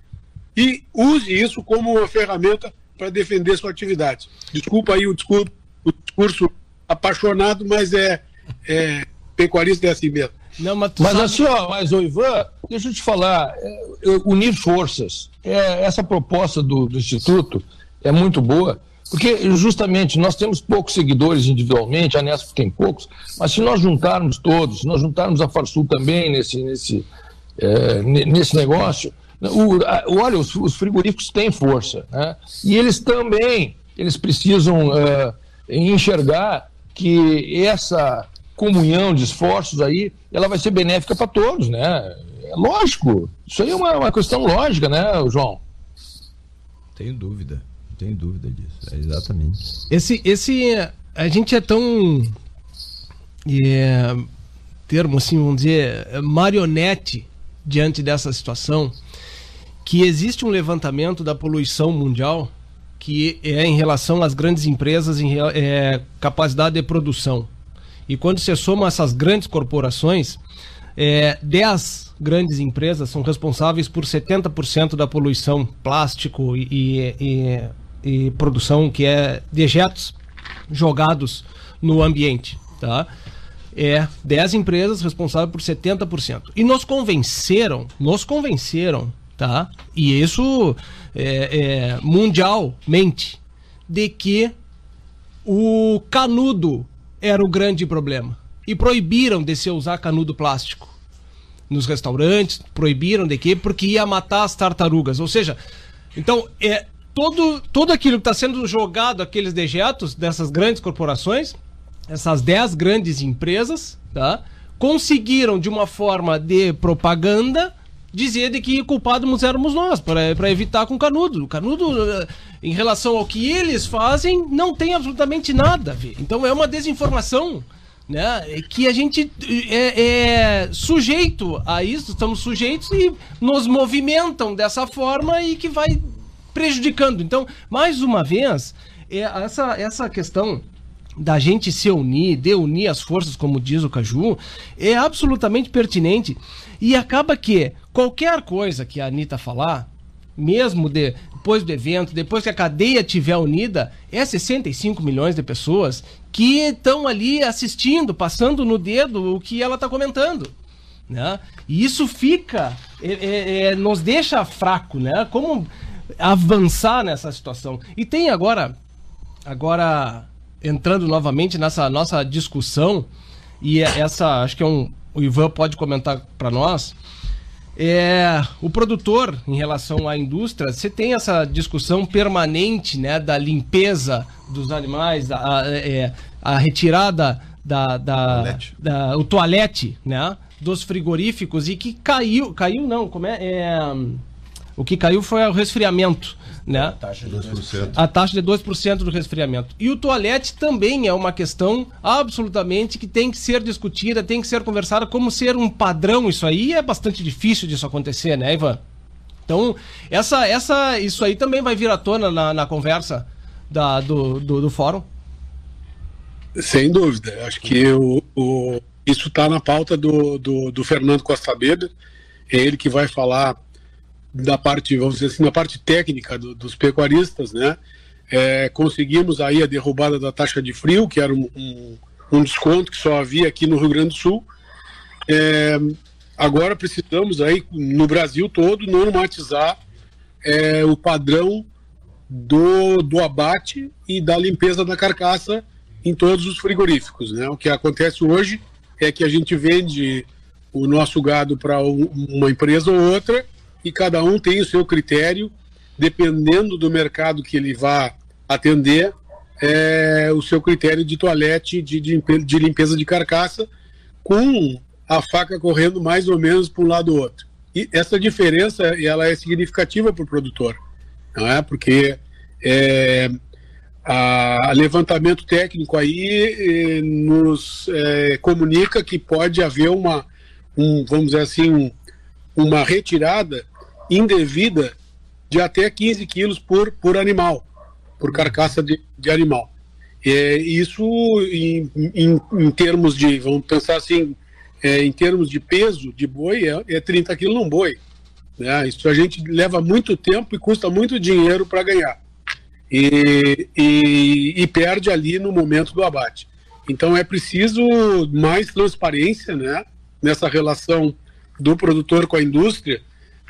e use isso como uma ferramenta para defender sua atividade. Desculpa aí o discurso, o discurso apaixonado, mas é, é pecuarista é assim mesmo. Não, mas, mas sabe... assim, ó, mas o Ivan, deixa eu te falar, é, unir forças. É, essa proposta do, do Instituto é muito boa, porque justamente nós temos poucos seguidores individualmente, a Nesp tem poucos, mas se nós juntarmos todos, se nós juntarmos a Farsul também nesse, nesse, é, nesse negócio, o, olha, os, os, frigoríficos têm força, né? e eles também eles precisam é, enxergar que essa comunhão de esforços aí, ela vai ser benéfica para todos, né? É lógico, isso aí é uma, uma questão lógica, né, João? Tenho dúvida, tenho dúvida disso, é exatamente. Esse, esse, a gente é tão, é, termo assim, vamos dizer, marionete diante dessa situação, que existe um levantamento da poluição mundial que é em relação às grandes empresas em é, capacidade de produção. E quando você soma essas grandes corporações, é, 10 grandes empresas são responsáveis por 70% da poluição plástico e, e, e, produção que é dejetos jogados no ambiente. Tá? É 10 empresas responsáveis por 70%. E nos convenceram, nos convenceram, tá? E isso é, é, mundialmente, de que o canudo era o grande problema. E proibiram de se usar canudo plástico nos restaurantes, proibiram de quê? Porque ia matar as tartarugas. Ou seja, então, é, todo, todo aquilo que está sendo jogado, aqueles dejetos dessas grandes corporações, essas 10 grandes empresas, tá? conseguiram, de uma forma de propaganda, dizer de que culpados éramos nós, para evitar com o Canudo. O Canudo, eh, em relação ao que eles fazem, não tem absolutamente nada a ver. Então é uma desinformação né, que a gente é, é, sujeito a isso, estamos sujeitos e nos movimentam dessa forma e que vai prejudicando. Então, mais uma vez, é essa, essa questão da gente se unir, de unir as forças, como diz o Caju, é absolutamente pertinente. E acaba que qualquer coisa que a Anitta falar, mesmo de, depois do evento, depois que a cadeia tiver unida, é 65 milhões de pessoas que estão ali assistindo, passando no dedo o que ela está comentando. Né? E isso fica, é, é, é, nos deixa fraco, né? Como avançar nessa situação? E tem agora, agora entrando novamente nessa nossa discussão, e essa, acho que é um, o Ivan pode comentar para nós, é, o produtor, em relação à indústria, você tem essa discussão permanente né, da limpeza dos animais, a, a, é, a retirada da, da, toalete. da, o toalete né, dos frigoríficos e que caiu, caiu não, como é, é o que caiu foi o resfriamento né? A taxa de 2%. A taxa de 2% do resfriamento. E o toalete também é uma questão absolutamente que tem que ser discutida, tem que ser conversada como ser um padrão isso aí, é bastante difícil disso acontecer, né, Ivan? Então, essa, essa, isso aí também vai vir à tona na, na conversa da, do, do, do fórum? Sem dúvida. Acho que o, o isso está na pauta do, do, do Fernando Costa Weber. É ele que vai falar da parte, vamos dizer assim, da parte técnica do, dos pecuaristas, né? é, conseguimos aí a derrubada da taxa de frio, que era um, um, um desconto que só havia aqui no Rio Grande do Sul. É, agora precisamos aí, no Brasil todo, normatizar é, o padrão do, do abate e da limpeza da carcaça em todos os frigoríficos. Né? O que acontece hoje é que a gente vende o nosso gado para uma empresa ou outra e cada um tem o seu critério, dependendo do mercado que ele vá atender, é, o seu critério de toalete, de, de, de limpeza de carcaça, com a faca correndo mais ou menos para um lado ou outro. E essa diferença ela é significativa para o produtor, não é? Porque é, a, a levantamento técnico aí eh, nos é, comunica que pode haver uma, um, vamos dizer assim, um, uma retirada indevida de até 15 quilos por, por animal, por carcaça de, de animal. É, isso em, em, em termos de, vamos pensar assim, é, em termos de peso de boi, é, é 30 quilos num boi. Né? Isso a gente leva muito tempo e custa muito dinheiro para ganhar. E, e, e, perde ali no momento do abate. Então é preciso mais transparência né, nessa relação do produtor com a indústria,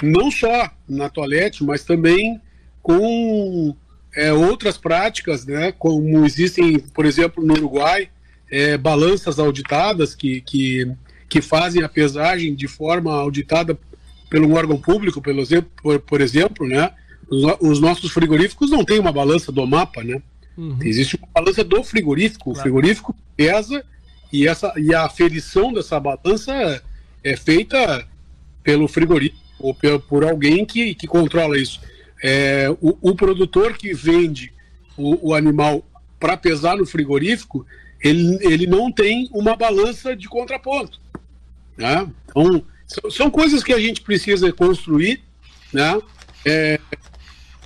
não só na toalete, mas também com é, outras práticas, né, como existem, por exemplo, no Uruguai, é, balanças auditadas que, que que fazem a pesagem de forma auditada pelo órgão público, pelo exemplo, por, por exemplo, né? Os, os, nossos frigoríficos não têm uma balança do mapa, né? Uhum. Existe uma balança do frigorífico. Claro. O frigorífico pesa e, essa, e a aferição dessa balança é feita pelo frigorífico ou por, alguém que, que controla isso. É, o, o produtor que vende o, o animal para pesar no frigorífico, ele, ele não tem uma balança de contraponto. Né? Então, são coisas que a gente precisa construir. Né? É,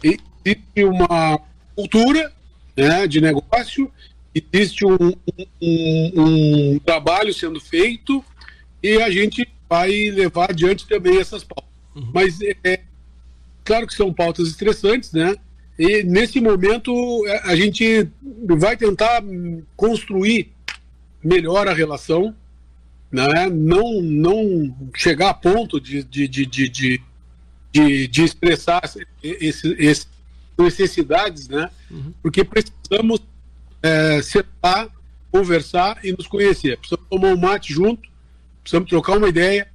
existe uma cultura né, de negócio, existe um, um, um, trabalho sendo feito e a gente vai levar adiante também essas pautas. Uhum. Mas é, é claro que são pautas estressantes, né? E nesse momento é, a gente vai tentar construir melhor a relação né? não, não chegar a ponto de, de, de, de, de, de, expressar esse, necessidades, né? Uhum. porque precisamos é, sentar, conversar e nos conhecer. Precisamos tomar um mate junto, precisamos trocar uma ideia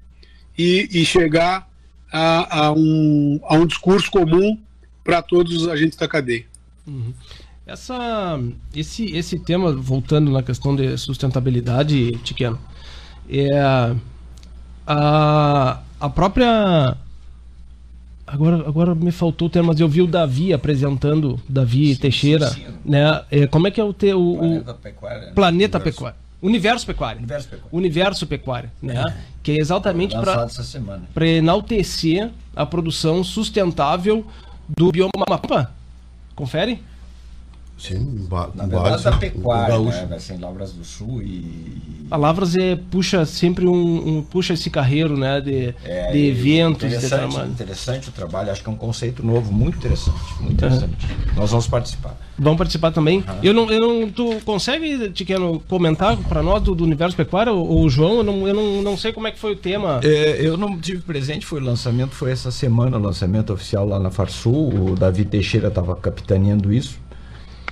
e, e chegar a, a, um, a um discurso comum para todos os agentes da cadeia. Uhum. Essa, esse, esse tema, voltando na questão de sustentabilidade, Tiqueno, é a, a própria agora, agora me faltou o termo, mas eu vi o Davi apresentando, Davi sim, Teixeira, sim, sim. né? É, como é que é o teu o Planeta Pecuária? Planeta. Pecuária. Universo Pecuário. Universo Pecuário. Universo Pecuário, né? É. Que é exatamente para enaltecer a produção sustentável do bioma mapa. Confere? Sim, Na verdade, da pecuária, né? Vai ser em Lavras do Sul e. A Lavras é, puxa sempre um, um puxa esse carreiro né, de, é, de eventos. Interessante, de interessante o trabalho, acho que é um conceito novo, muito interessante. Muito interessante. Uhum. Nós vamos participar. Vamos participar também. Uhum. Eu, não, eu não. Tu consegue, Tiqueno, comentar para nós do, do, universo pecuário, ou o João? Eu, não, eu não, não sei como é que foi o tema. É, eu não tive presente, foi o lançamento, foi essa semana o lançamento oficial lá na Farsul. O Davi Teixeira estava capitaneando isso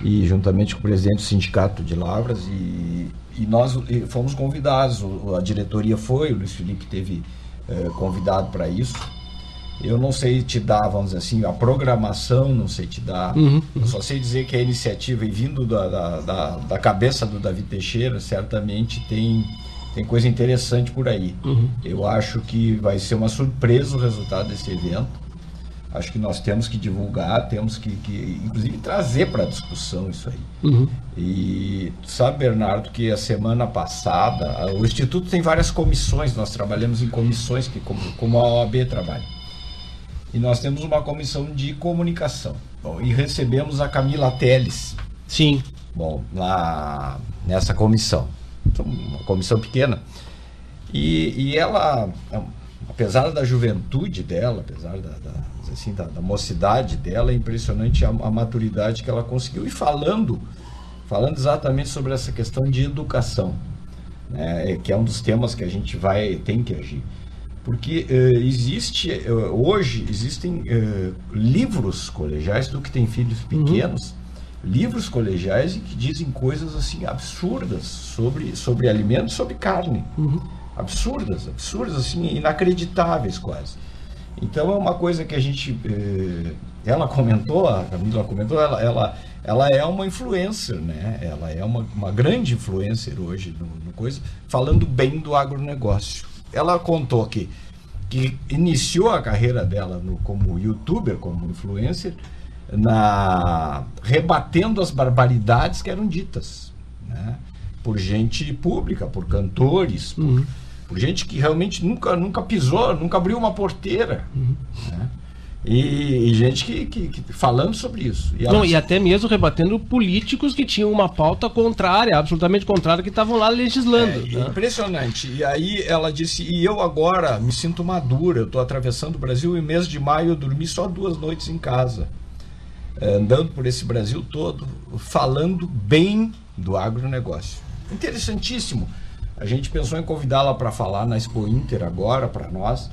e juntamente com o presidente do sindicato de Lavras e, e nós fomos convidados, a diretoria foi, o Luiz Felipe teve é, convidado para isso. Eu não sei te dar, vamos dizer assim, a programação, não sei te dar. Uhum, uhum. Eu só sei dizer que a iniciativa, e vindo da, da, da, da, cabeça do Davi Teixeira, certamente tem, tem coisa interessante por aí. Uhum. Eu acho que vai ser uma surpresa o resultado desse evento. Acho que nós temos que divulgar, temos que, que inclusive, trazer para a discussão isso aí. Uhum. E sabe, Bernardo, que a semana passada, o Instituto tem várias comissões, nós trabalhamos em comissões, que como, como a OAB trabalha. E nós temos uma comissão de comunicação. Bom, e recebemos a Camila Teles. Sim. Bom, lá nessa comissão. Uma comissão pequena. E, e ela apesar da juventude dela, apesar da, da assim, da, da, mocidade dela, é impressionante a, a, maturidade que ela conseguiu. E falando, falando exatamente sobre essa questão de educação, né, que é um dos temas que a gente vai tem que agir. Porque uh, existe, uh, hoje, existem uh, livros colegiais, do que tem filhos uhum. pequenos, uhum. livros colegiais que dizem coisas assim absurdas sobre, sobre alimentos, sobre carne. Uhum. Absurdas, absurdas, assim, inacreditáveis quase. Então é uma coisa que a gente. ela comentou, a Camila comentou, ela, ela, ela é uma influencer, né? Ela é uma, uma grande influencer hoje no, no coisa, falando bem do agronegócio ela contou que, que iniciou a carreira dela no, como youtuber, como influencer, na rebatendo as barbaridades que eram ditas né? por gente pública, por cantores, por, uhum. Por, gente que realmente nunca, nunca pisou, nunca abriu uma porteira. Uhum. Né? E, e, gente que, que, que, falando sobre isso. E, Não, e até mesmo rebatendo políticos que tinham uma pauta contrária, absolutamente contrária, que estavam lá legislando. É, né? Impressionante. E aí ela disse: e eu agora me sinto madura, eu estou atravessando o Brasil e mês de maio eu dormi só duas noites em casa, é, andando por esse Brasil todo, falando bem do agronegócio. Interessantíssimo. A gente pensou em convidá-la para falar na Expo Inter agora, para nós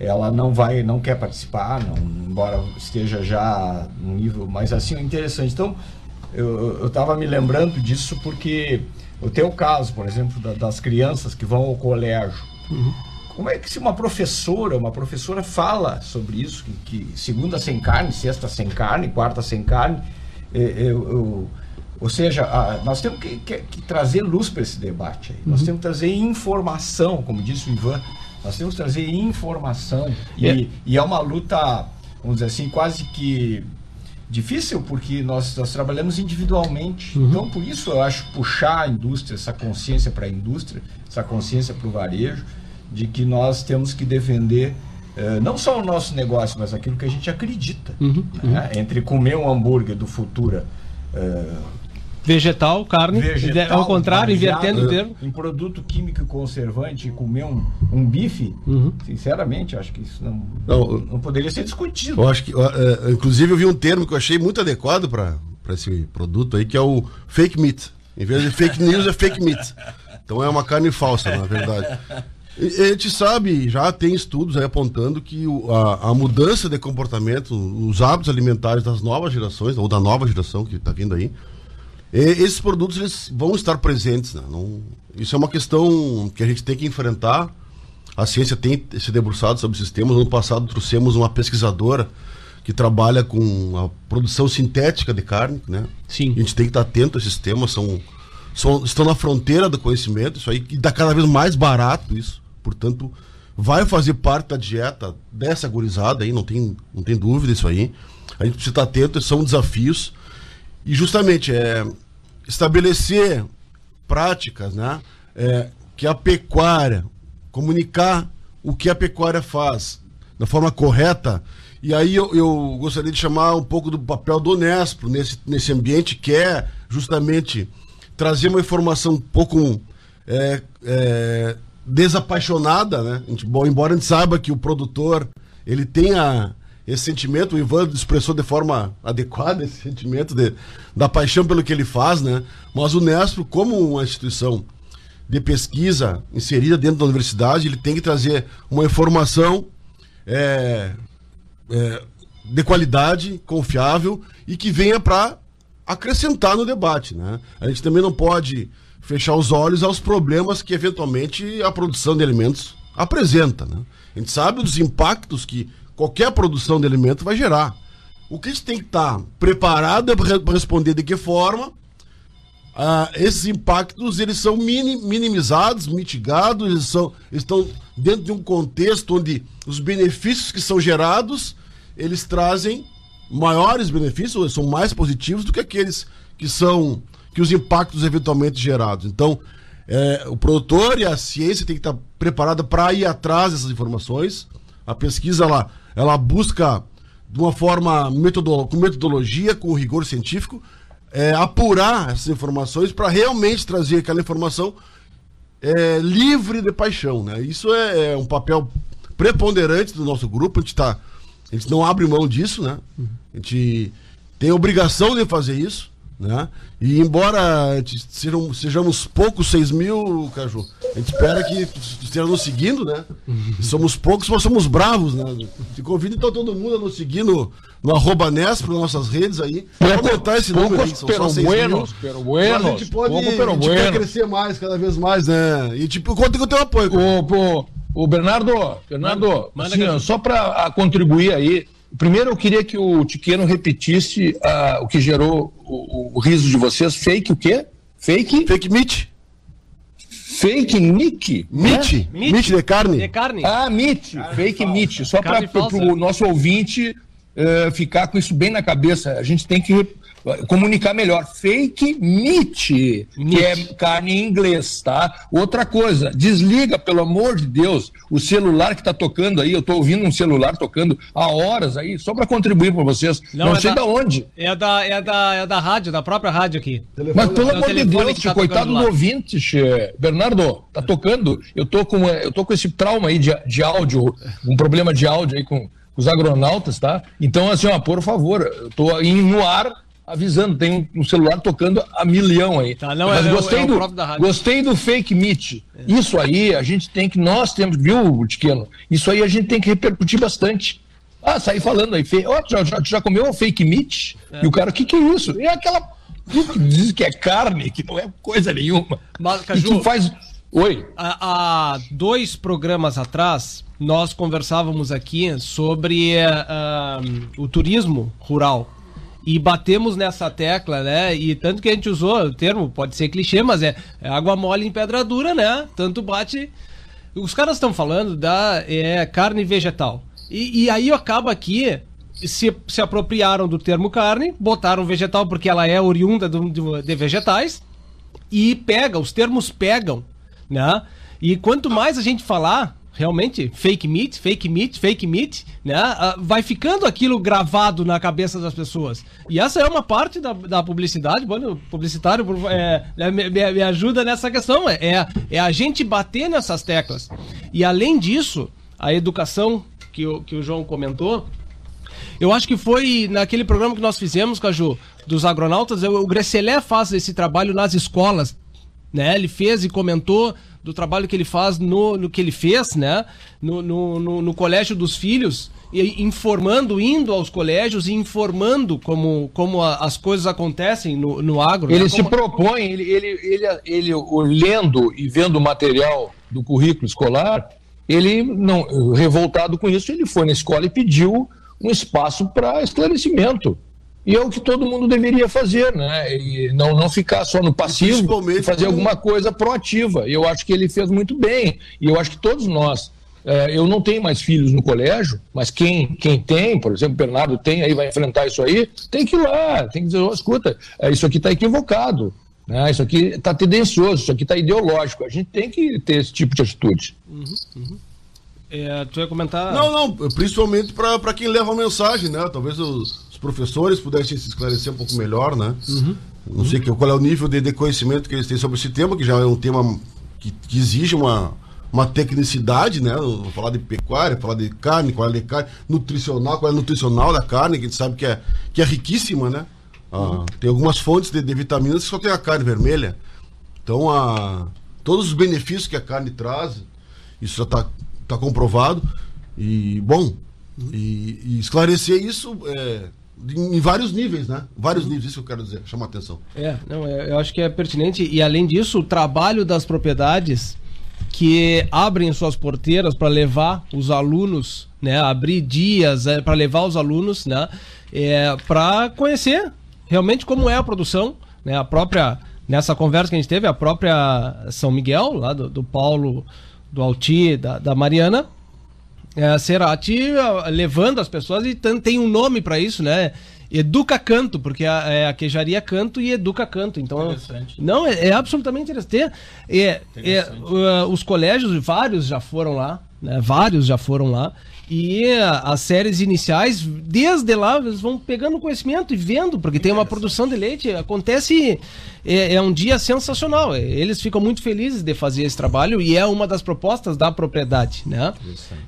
ela não vai, não quer participar, não, embora esteja já no nível, mas assim, é interessante. Então, eu estava me lembrando disso porque o teu caso, por exemplo, da, das crianças que vão ao colégio, uhum. como é que se uma professora, uma professora fala sobre isso, que, que segunda sem carne, sexta sem carne, quarta sem carne, eu, eu, ou seja, a, nós temos que, que, que, trazer luz para esse debate aí. Nós uhum. temos que trazer informação, como disse o Ivan, nós temos que trazer informação. E é, e é uma luta, vamos dizer assim, quase que difícil, porque nós, nós trabalhamos individualmente. Uhum. Então, por isso eu acho puxar a indústria, essa consciência para a indústria, essa consciência para o varejo, de que nós temos que defender eh, não só o nosso negócio, mas aquilo que a gente acredita. Uhum. Né? Uhum. Entre comer um hambúrguer do Futura. Uh, Vegetal, carne, Vegetal, ao contrário, invertendo o termo. Em produto químico conservante, comer um, um bife, uhum. sinceramente, acho que isso não, não, não, poderia ser discutido. Eu acho que, uh, inclusive, eu vi um termo que eu achei muito adequado para esse produto aí, que é o fake meat. Em vez de fake news, é fake meat. Então é uma carne falsa, na verdade. E, a gente sabe, já tem estudos aí apontando que o, a, a, mudança de comportamento, os hábitos alimentares das novas gerações, ou da nova geração que está vindo aí, e esses produtos eles vão estar presentes. Né? Não, isso é uma questão que a gente tem que enfrentar. A ciência tem se debruçado sobre esses temas. No ano passado trouxemos uma pesquisadora que trabalha com a produção sintética de carne. Né? Sim. A gente tem que estar atento a esses temas. São, são, estão na fronteira do conhecimento. Isso aí e dá cada vez mais barato isso. Portanto, vai fazer parte da dieta dessa gurizada aí, não tem, não tem dúvida isso aí. A gente precisa estar atento, são desafios. E justamente é estabelecer práticas, né? É, que a pecuária, comunicar o que a pecuária faz da forma correta. E aí eu, eu gostaria de chamar um pouco do papel do Nespro nesse, nesse ambiente, que é justamente trazer uma informação um pouco é, é, desapaixonada, né? Bom, embora a gente saiba que o produtor ele tenha esse sentimento, o Ivan expressou de forma adequada esse sentimento de, da paixão pelo que ele faz, né? Mas o Nespro, como uma instituição de pesquisa inserida dentro da universidade, ele tem que trazer uma informação é, é, de qualidade, confiável e que venha para acrescentar no debate, né? A gente também não pode fechar os olhos aos problemas que eventualmente a produção de alimentos apresenta, né? A gente sabe dos impactos que qualquer produção de alimento vai gerar. O que a gente tem que estar tá preparado para responder de que forma ah, esses impactos eles são minimizados, mitigados, eles são, estão dentro de um contexto onde os benefícios que são gerados eles trazem maiores benefícios, são mais positivos do que aqueles que são que os impactos eventualmente gerados. Então, é, o produtor e a ciência tem que estar preparada para ir atrás dessas informações. A pesquisa ela ela busca de uma forma metodolo com metodologia, com rigor científico, é, apurar essas informações para realmente trazer aquela informação é, livre de paixão. Né? Isso é, é, um papel preponderante do nosso grupo, a gente, tá, a gente não abre mão disso, né? A gente tem a obrigação de fazer isso, né? E embora sejam, sejamos poucos, 6 mil, Caju, a gente espera que esteja nos seguindo, né? Somos poucos, mas somos bravos, né? Te convido então todo mundo a nos seguir no, no arroba Nesp, nas nossas redes aí. Pode aumentar esse número aí, são só 6 mil. pero buenos, Mas a gente pode pouco, pero a gente bueno. crescer mais, cada vez mais, né? E tipo, conta com o teu apoio. O, o, o Bernardo, Bernardo, Manda, assim, ó, Caju. só para contribuir aí, primeiro eu queria que o Tiqueiro repetisse ah, o que gerou o, o riso de vocês. Fake o quê? Fake? Fake meat. Fake Nick? Meat. né? Meat de carne. De carne. Ah, meat, fake meat. Só para falsa. o nosso ouvinte eh, ficar com isso bem na cabeça. A gente tem que comunicar melhor. Fake meat, que é carne em inglês, tá? Outra coisa, desliga, pelo amor de Deus, o celular que tá tocando aí. Eu tô ouvindo um celular tocando há horas aí, só para contribuir para vocês. Não, é sei da- da onde. É da, é, da, é da rádio, da própria rádio aqui. Mas pelo É amor de Deus, tá coitado do ouvinte, che. Bernardo, tá tocando. Eu tô com, eu tô com esse trauma aí de, de áudio, um problema de áudio aí com os agronautas, tá? Então, assim, ó, por favor, eu tô aí no ar avisando, tem um, um celular tocando a milhão aí. Tá, não, Mas é- é gostei, é do, gostei do fake meet. Isso aí a gente tem que, nós temos, viu, Tiqueno? Isso aí a gente tem que repercutir bastante. Ah, sair falando aí, fe... ó, já, já, já comeu o fake meat? E o cara, o que que é isso? É aquela que diz que é carne, que não é coisa nenhuma. Mas, E Caju, tu faz. Oi. Há, há dois programas atrás, nós conversávamos aqui sobre eh, ah, o turismo rural. E batemos nessa tecla, né? E tanto que a gente usou o termo, pode ser clichê, mas é, é água mole em pedra dura, né? Tanto bate. Os caras estão falando da é, carne vegetal. E, e aí acaba aqui se, se apropriaram do termo carne, botaram vegetal porque ela é oriunda do- de- de vegetais e pega, os termos pegam, né? E quanto mais a gente falar, realmente, fake meat, fake meat, fake meat, né? ah, Vai ficando aquilo gravado na cabeça das pessoas. E essa é uma parte da, da publicidade, bueno, publicitário é, né, me, me- ajuda nessa questão, é, é, é a gente bater nessas teclas. E além disso, a educação que o, que o João comentou, eu acho que foi naquele programa que nós fizemos, Caju, dos agronautas, o o Grecelé faz esse trabalho nas escolas, né? Ele fez e comentou do trabalho que ele faz no, no que ele fez, né? No, no, no- no colégio dos filhos, e informando, indo aos colégios e informando como, como a- as coisas acontecem no, no agro. né? Ele se Como- propõe, ele, ele, ele, ele lendo e vendo o material do currículo escolar, ele, não, revoltado com isso, ele foi na escola e pediu um espaço para esclarecimento. E é o que todo mundo deveria fazer, né? E não, não ficar só no passivo e fazer alguma coisa proativa. E eu acho que ele fez muito bem. E eu acho que todos nós. eh, eu não tenho mais filhos no colégio, mas quem, quem tem, por exemplo, o Bernardo tem aí, vai enfrentar isso aí, tem que ir lá, tem que dizer, "Ó, escuta, eh, isso aqui está equivocado. Né? Isso aqui está tendencioso, isso aqui está ideológico. A gente tem que ter esse tipo de atitude. É, tu ia comentar? Não, não, principalmente para quem leva a mensagem, né? Talvez os professores pudessem se esclarecer um pouco melhor, né? Não sei que- qual é o nível de, de conhecimento que eles têm sobre esse tema, que já é um tema que, que exige uma, uma tecnicidade, né? Falar de pecuária, falar de carne, qual é de carne, nutricional, qual é a nutricional da carne, que a gente sabe que é, que é riquíssima, né? Ah, tem algumas fontes de, de vitaminas que só tem a carne vermelha. Então, a, todos os benefícios que a carne traz, isso já está tá comprovado. E, bom, e, e esclarecer isso é, em, vários níveis, né? Vários níveis, isso que eu quero dizer, chamar a atenção. É, não, é, eu acho que é pertinente. E além disso, o trabalho das propriedades que abrem suas porteiras para levar os alunos, né, abrir dias para levar os alunos, né, é, para conhecer realmente como é a produção, né, a própria nessa conversa que a gente teve, a própria São Miguel, lá do, do Paulo, do Alti, da, da Mariana, é, Cerati eh, levando as pessoas e tem um nome para isso, né? Educa Canto, porque a, é a queijaria Canto e Educa Canto. Então, Interessante. não, é, é absolutamente interessante. É, é, uh, os colégios, vários já foram lá, né? vários já foram lá. E as séries iniciais, desde lá, eles vão pegando conhecimento e vendo, porque tem uma produção de leite. Acontece, é, é, um dia sensacional. Eles ficam muito felizes de fazer esse trabalho e é uma das propostas da propriedade, né?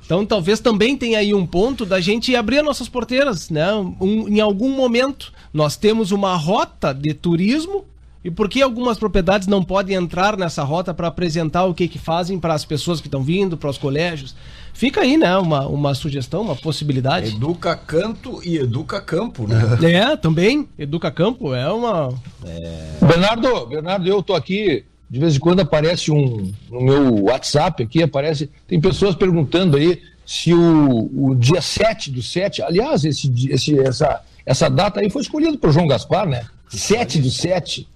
Então talvez também tenha aí um ponto da gente abrir nossas porteiras, né? Um, em algum momento nós temos uma rota de turismo e por que algumas propriedades não podem entrar nessa rota para apresentar o que, que fazem para as pessoas que estão vindo, para os colégios? Fica aí, né? Uma, uma sugestão, uma possibilidade. Educa canto e educa campo, né? É, também. Educa campo é uma. É... Bernardo, Bernardo, eu tô aqui. De vez em quando aparece um no meu WhatsApp aqui, aparece. Tem pessoas perguntando aí se o, o dia 7 do 7. Aliás, esse, esse, essa, essa data aí foi escolhida por João Gaspar, né? 7 do 7.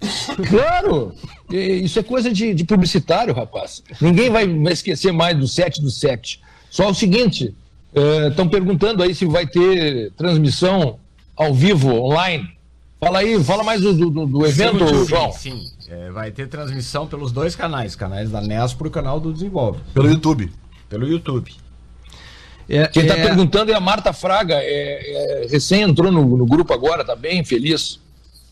Claro! Isso é coisa de, de publicitário, rapaz. Ninguém vai, vai esquecer mais do 7 do 7. Só o seguinte, estão é, perguntando aí se vai ter transmissão ao vivo, online. Fala aí, fala mais do, do, do evento, sim, João. Sim, é, vai ter transmissão pelos dois canais, canais da Nesp e o canal do Desenvolve. Pelo YouTube. Pelo YouTube. É, Quem está é... perguntando é a Marta Fraga, é, é, recém entrou no, no, grupo agora, está bem feliz.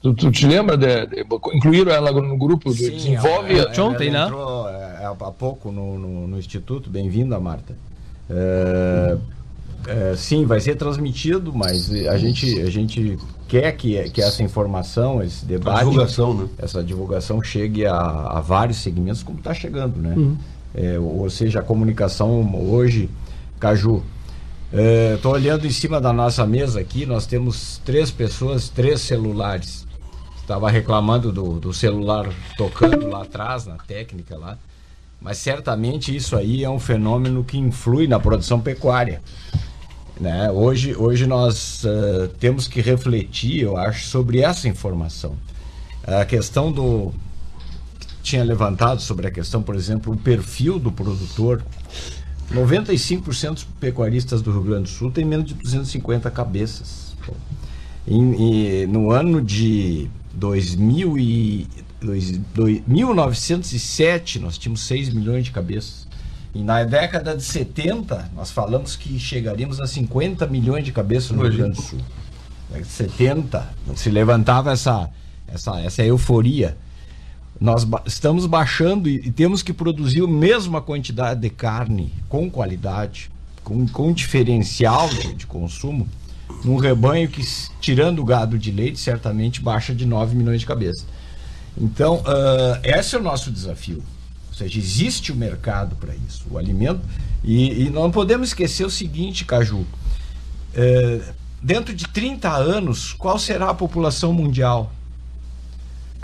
Tu, tu, te lembra de, de, incluíram ela no grupo do Sim, Desenvolve? Ela, ela, ontem, né? Entrou há pouco no, no, no Instituto. Bem-vinda, Marta. É, é, sim, vai ser transmitido, mas a gente, a gente quer que, que essa informação, esse debate, divulgação, né? essa divulgação chegue a, a vários segmentos, como está chegando, né? Uhum. É, ou seja, a comunicação hoje, Caju. Estou é, olhando em cima da nossa mesa aqui, nós temos três pessoas, três celulares. Estava reclamando do, do celular tocando lá atrás, na técnica lá. Mas certamente isso aí é um fenômeno que influi na produção pecuária. Né? Hoje, hoje nós uh, temos que refletir, eu acho, sobre essa informação. A questão do. Tinha levantado sobre a questão, por exemplo, o perfil do produtor. 95% dos pecuaristas do Rio Grande do Sul têm menos de 250 cabeças. Em, no ano de 2000 e, dois, dois, 1907 nós tínhamos 6 milhões de cabeças. E na década de 70 nós falamos que chegaríamos a 50 milhões de cabeças no Rio Grande do Sul. 70 se levantava essa, essa, essa euforia. Nós ba estamos baixando e, e, temos que produzir a mesma quantidade de carne com qualidade, com, com diferencial de, de consumo, num rebanho que, tirando o gado de leite, certamente baixa de 9 milhões de cabeças. Então, uh, esse é o nosso desafio. Ou seja, existe o mercado para isso, o alimento. E, e, não podemos esquecer o seguinte, Caju. Uh, dentro de 30 anos, qual será a população mundial?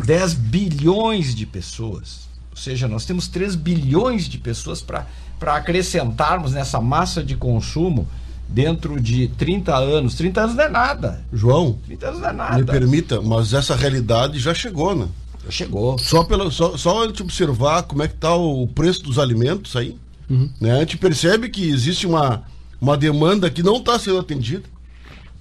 10 bilhões de pessoas. Ou seja, nós temos 3 bilhões de pessoas para acrescentarmos nessa massa de consumo dentro de 30 anos. 30 anos não é nada. João, 30 anos não é nada. Me permita, mas essa realidade já chegou, né? Chegou. Só, pelo, só, só a gente observar como é que está o preço dos alimentos aí, uhum. né? a gente percebe que existe uma, uma demanda que não está sendo atendida.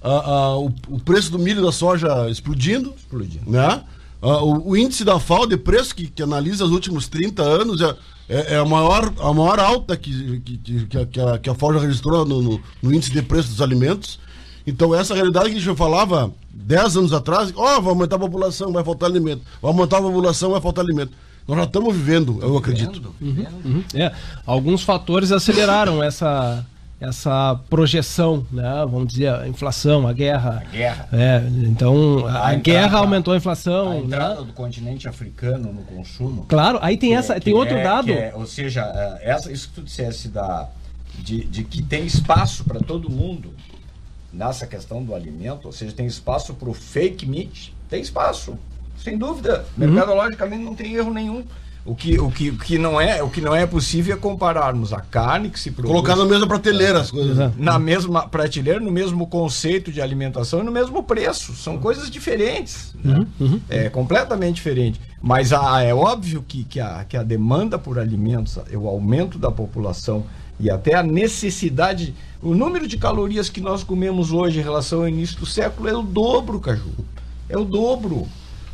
A, a, o, o, preço do milho e da soja explodindo. Explodindo. Né? A, o, o, índice da FAO de preço, que, que analisa os últimos 30 anos, é, é, é, a, maior, a maior alta que, que, que, que, a, que a FAO já registrou no, no, no índice de preço dos alimentos. Então, essa realidade que a gente falava 10 anos atrás, ó, oh, vai aumentar a população, vai faltar alimento. Vai aumentar a população, vai faltar alimento. Nós já estamos vivendo, eu acredito. Uhum, uhum. É, alguns fatores aceleraram essa, essa projeção, né? Vamos dizer, a inflação, a guerra. A guerra. É, então, a, a entrada, guerra aumentou a inflação. A entrada né? do continente africano no consumo. Claro, aí tem essa, é, tem outro é, dado. É, ou seja, é, essa, isso que tu dissesse da, de, de que tem espaço para todo mundo nessa questão do alimento, ou seja, tem espaço para o fake meat, tem espaço, sem dúvida. Uhum. Mercadologicamente não tem erro nenhum. O que, o, que, o, que não é, o que não é possível é compararmos a carne que se produz... Colocar na mesma prateleira as coisas. Né? Na mesma prateleira, no mesmo conceito de alimentação e no mesmo preço. São coisas diferentes. Né? Uhum, uhum. É completamente diferente. Mas a, é óbvio que, que, a, que a demanda por alimentos, o aumento da população e até a necessidade o número de calorias que nós comemos hoje em relação ao início do século é o dobro, Caju. É o dobro.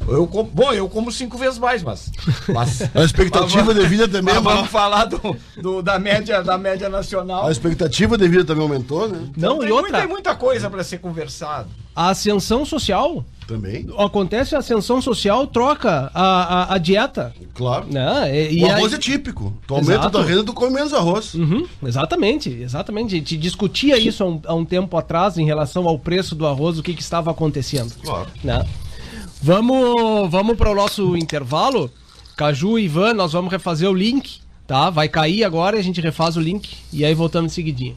Eu como, bom, eu como cinco vezes mais, mas. mas a expectativa de vida também. Mas vamos falar do, do, da, média, da média nacional. A expectativa de vida também aumentou, né? Não, então, e outra. Tem muita coisa para ser conversado. A ascensão social. Também. Acontece a ascensão social, troca a, a, a dieta. Claro. Né? E, o arroz aí... é típico. Tu aumenta Exato. da renda, tu come menos arroz. Uhum, exatamente, exatamente. A gente discutia isso há um, há um, tempo atrás em relação ao preço do arroz, o que, que estava acontecendo. Claro. Né? Vamos, vamos para o nosso intervalo. Caju e Ivan, nós vamos refazer o link, tá? Vai cair agora e a gente refaz o link e aí voltamos em seguidinho.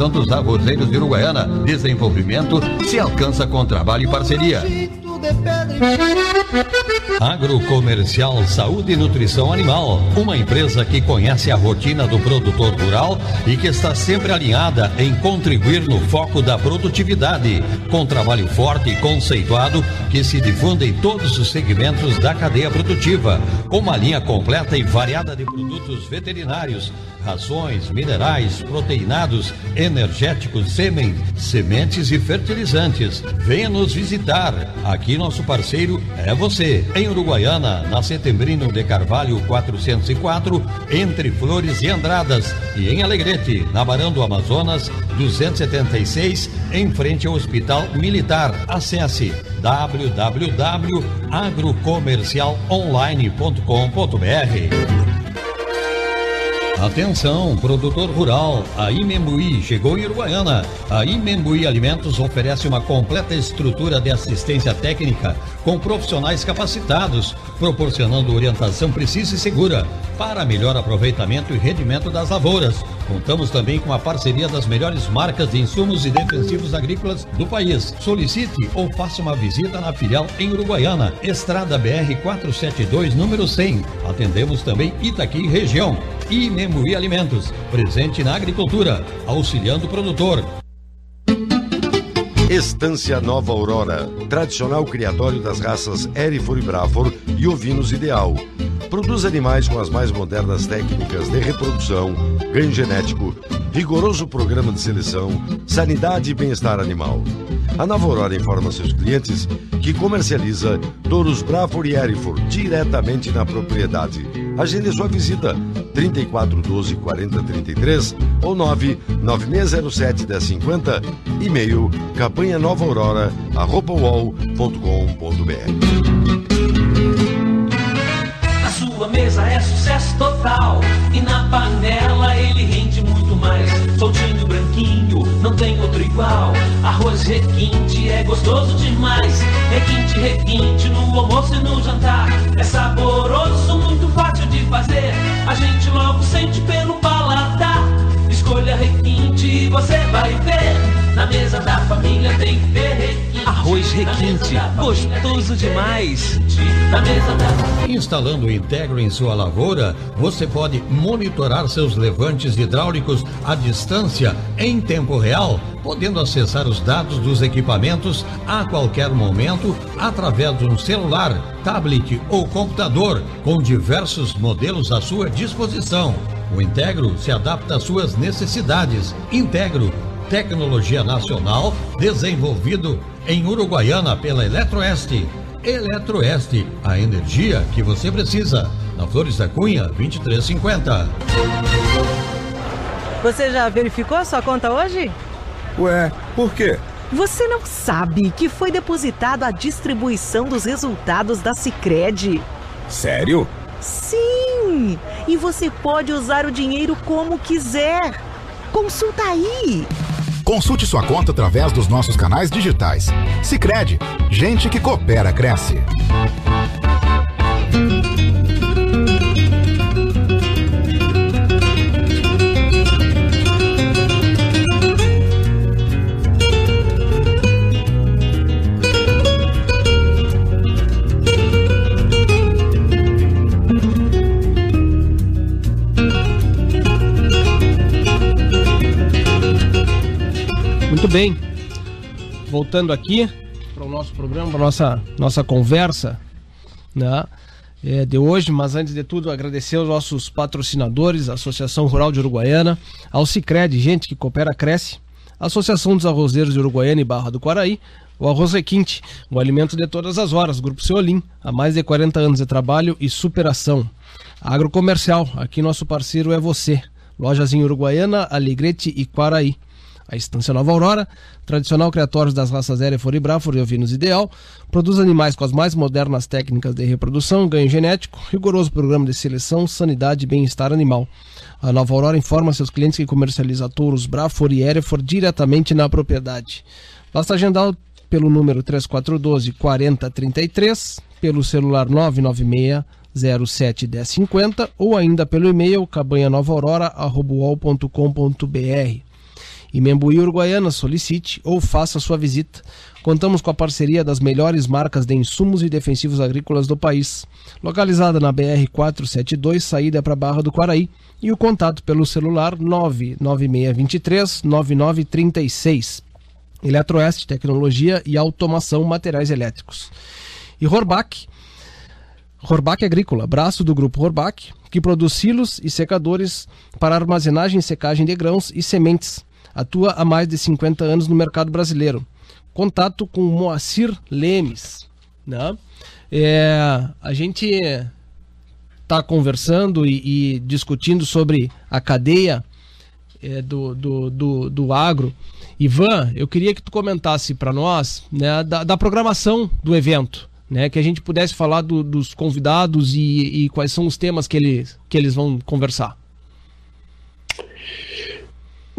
Associação dos Arrozeiros de Uruguaiana. Desenvolvimento se alcança com trabalho e parceria. Agrocomercial Saúde e Nutrição Animal, uma empresa que conhece a rotina do produtor rural e que está sempre alinhada em contribuir no foco da produtividade, com trabalho forte e conceituado que se difunde em todos os segmentos da cadeia produtiva, com uma linha completa e variada de produtos veterinários rações, minerais, proteinados, energéticos, sêmen, sementes e fertilizantes. Venha nos visitar. Aqui nosso parceiro é você. Em Uruguaiana, na Setembrino de Carvalho 404, entre Flores e Andradas. E em Alegrete, na Barão do Amazonas 276, em frente ao Hospital Militar. Acesse www.agrocomercialonline.com.br Atenção, produtor rural, a Imembuí chegou em Uruguaiana. A Imembuí Alimentos oferece uma completa estrutura de assistência técnica com profissionais capacitados, proporcionando orientação precisa e segura para melhor aproveitamento e rendimento das lavouras. Contamos também com a parceria das melhores marcas de insumos e defensivos agrícolas do país. Solicite ou faça uma visita na filial em Uruguaiana, Estrada BR 472, número 100. Atendemos também Itaqui região. E Memui Alimentos, presente na agricultura, auxiliando o produtor. Estância Nova Aurora, tradicional criatório das raças Erifor e Brafor e ovinos ideal. Produz animais com as mais modernas técnicas de reprodução, ganho genético, rigoroso programa de seleção, sanidade e bem-estar animal. A Nova Aurora informa seus clientes que comercializa touros Brafor e Erifor diretamente na propriedade. Agende sua visita 34 12 40 33 ou 9 9607 1050, e-mail campanha nova aurora A sua mesa é sucesso total e na panela ele rende muito mais. Soltinho, não tem outro igual. Arroz requinte é gostoso demais. Requinte, requinte no almoço e no jantar. É saboroso, muito fácil de fazer. A gente logo sente pelo paladar. Escolha requinte e você vai ver. Na mesa da família tem que ter. Requinte, gostoso demais. Instalando o Integro em sua lavoura, você pode monitorar seus levantes hidráulicos à distância em tempo real, podendo acessar os dados dos equipamentos a qualquer momento através de um celular, tablet ou computador, com diversos modelos à sua disposição. O Integro se adapta às suas necessidades. Integro, tecnologia nacional desenvolvido em Uruguaiana pela Eletroeste. Eletroeste, a energia que você precisa. Na Flores da Cunha, 2350. Você já verificou a sua conta hoje? Ué, por quê? Você não sabe que foi depositado a distribuição dos resultados da Sicredi? Sério? Sim! E você pode usar o dinheiro como quiser. Consulta aí! Consulte sua conta através dos nossos canais digitais. Sicredi, gente que coopera cresce. Bem. Voltando aqui para o nosso programa, para nossa nossa conversa, né? É, de hoje, mas antes de tudo agradecer aos nossos patrocinadores, a Associação Rural de Uruguaiana, ao Cicred, gente que coopera cresce, a Associação dos Arrozeiros de Uruguaiana e Barra do Quaraí, o Arroz Requinte, o alimento de todas as horas, Grupo Seolim, há mais de 40 anos de trabalho e superação. Agrocomercial, aqui nosso parceiro é você. Lojas em Uruguaiana, Alegrete e Quaraí. A Estância Nova Aurora, tradicional criatório das raças Hereford e Braford e ovinos ideal, produz animais com as mais modernas técnicas de reprodução, ganho genético, rigoroso programa de seleção, sanidade e bem-estar animal. A Nova Aurora informa seus clientes que comercializa touros Braford e Hereford diretamente na propriedade. Basta agendar pelo número 3412 4033, pelo celular 996 07 1050 ou ainda pelo e-mail cabanhanovaaurora.com.br. E Membuí Uruguaiana solicite ou faça sua visita. Contamos com a parceria das melhores marcas de insumos e defensivos agrícolas do país. Localizada na BR 472, saída para Barra do Quaraí. E o contato pelo celular 99623 9936. Eletroeste, tecnologia e automação, materiais elétricos. E Horbach, Horbach Agrícola, braço do grupo Horbach, que produz silos e secadores para armazenagem e secagem de grãos e sementes. Atua há mais de 50 anos no mercado brasileiro. Contato com Moacir Lemes. Né? É, a gente está conversando e, e, discutindo sobre a cadeia é, do, do, do, do agro. Ivan, eu queria que tu comentasse para nós né, da, da, programação do evento, né, que a gente pudesse falar do, dos convidados e, e, quais são os temas que eles, que eles vão conversar.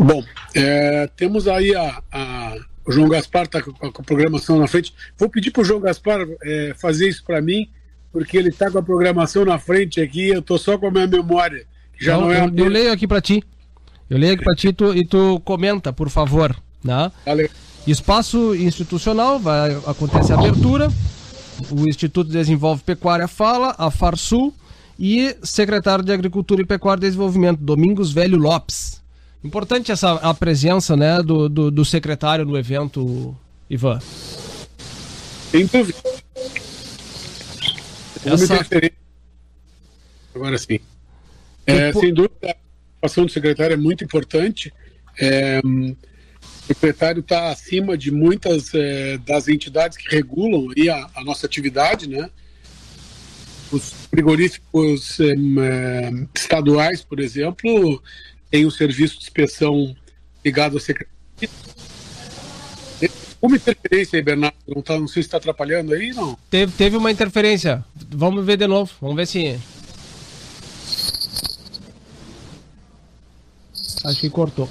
Bom, é, temos aí a, a, o João Gaspar está com, com, a programação na frente. Vou pedir para o João Gaspar é, fazer isso para mim, porque ele está com a programação na frente aqui. Eu estou só com a minha memória. Já não, não é eu, eu leio aqui para ti. Eu leio aqui para ti tu, e tu comenta, por favor. Né? Valeu. Espaço institucional, vai acontecer a abertura. O Instituto Desenvolve Pecuária fala, a Farsul e secretário de Agricultura e Pecuária e Desenvolvimento, Domingos Velho Lopes. Importante essa a presença né, do, do, do secretário no evento, Ivan. Sem dúvida. Essa... Agora sim. É, sem dúvida, a participação do secretário é muito importante. É, o secretário está acima de muitas é, das entidades que regulam aí a, a, nossa atividade, né? Os frigoríficos é, estaduais, por exemplo, tem um serviço de inspeção ligado à Secretaria. Uma interferência aí, Bernardo. Não, tá, não sei se está atrapalhando aí, não. Teve, teve uma interferência. Vamos ver de novo. Vamos ver se. Acho que cortou.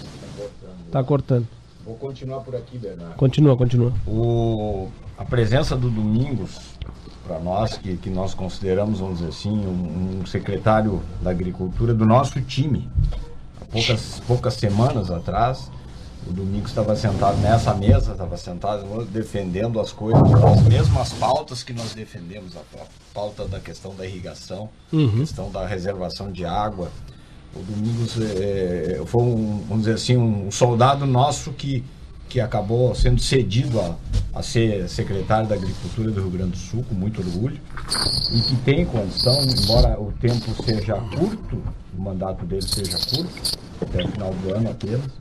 Tá cortando. Vou continuar por aqui, Bernardo. Continua, continua. O, a presença do Domingos, para nós, que, que nós consideramos, vamos dizer assim, um, um secretário da Agricultura do nosso time poucas, poucas semanas atrás, o Domingos estava sentado nessa mesa, estava sentado defendendo as coisas, as mesmas pautas que nós defendemos, a pauta da questão da irrigação, uhum. questão da reservação de água. O Domingos é, foi um, vamos dizer assim, um soldado nosso que, que acabou sendo cedido a, a ser secretário da Agricultura do Rio Grande do Sul, com muito orgulho, e que tem condição, embora o tempo seja curto, o mandato dele seja curto, até o final do ano apenas,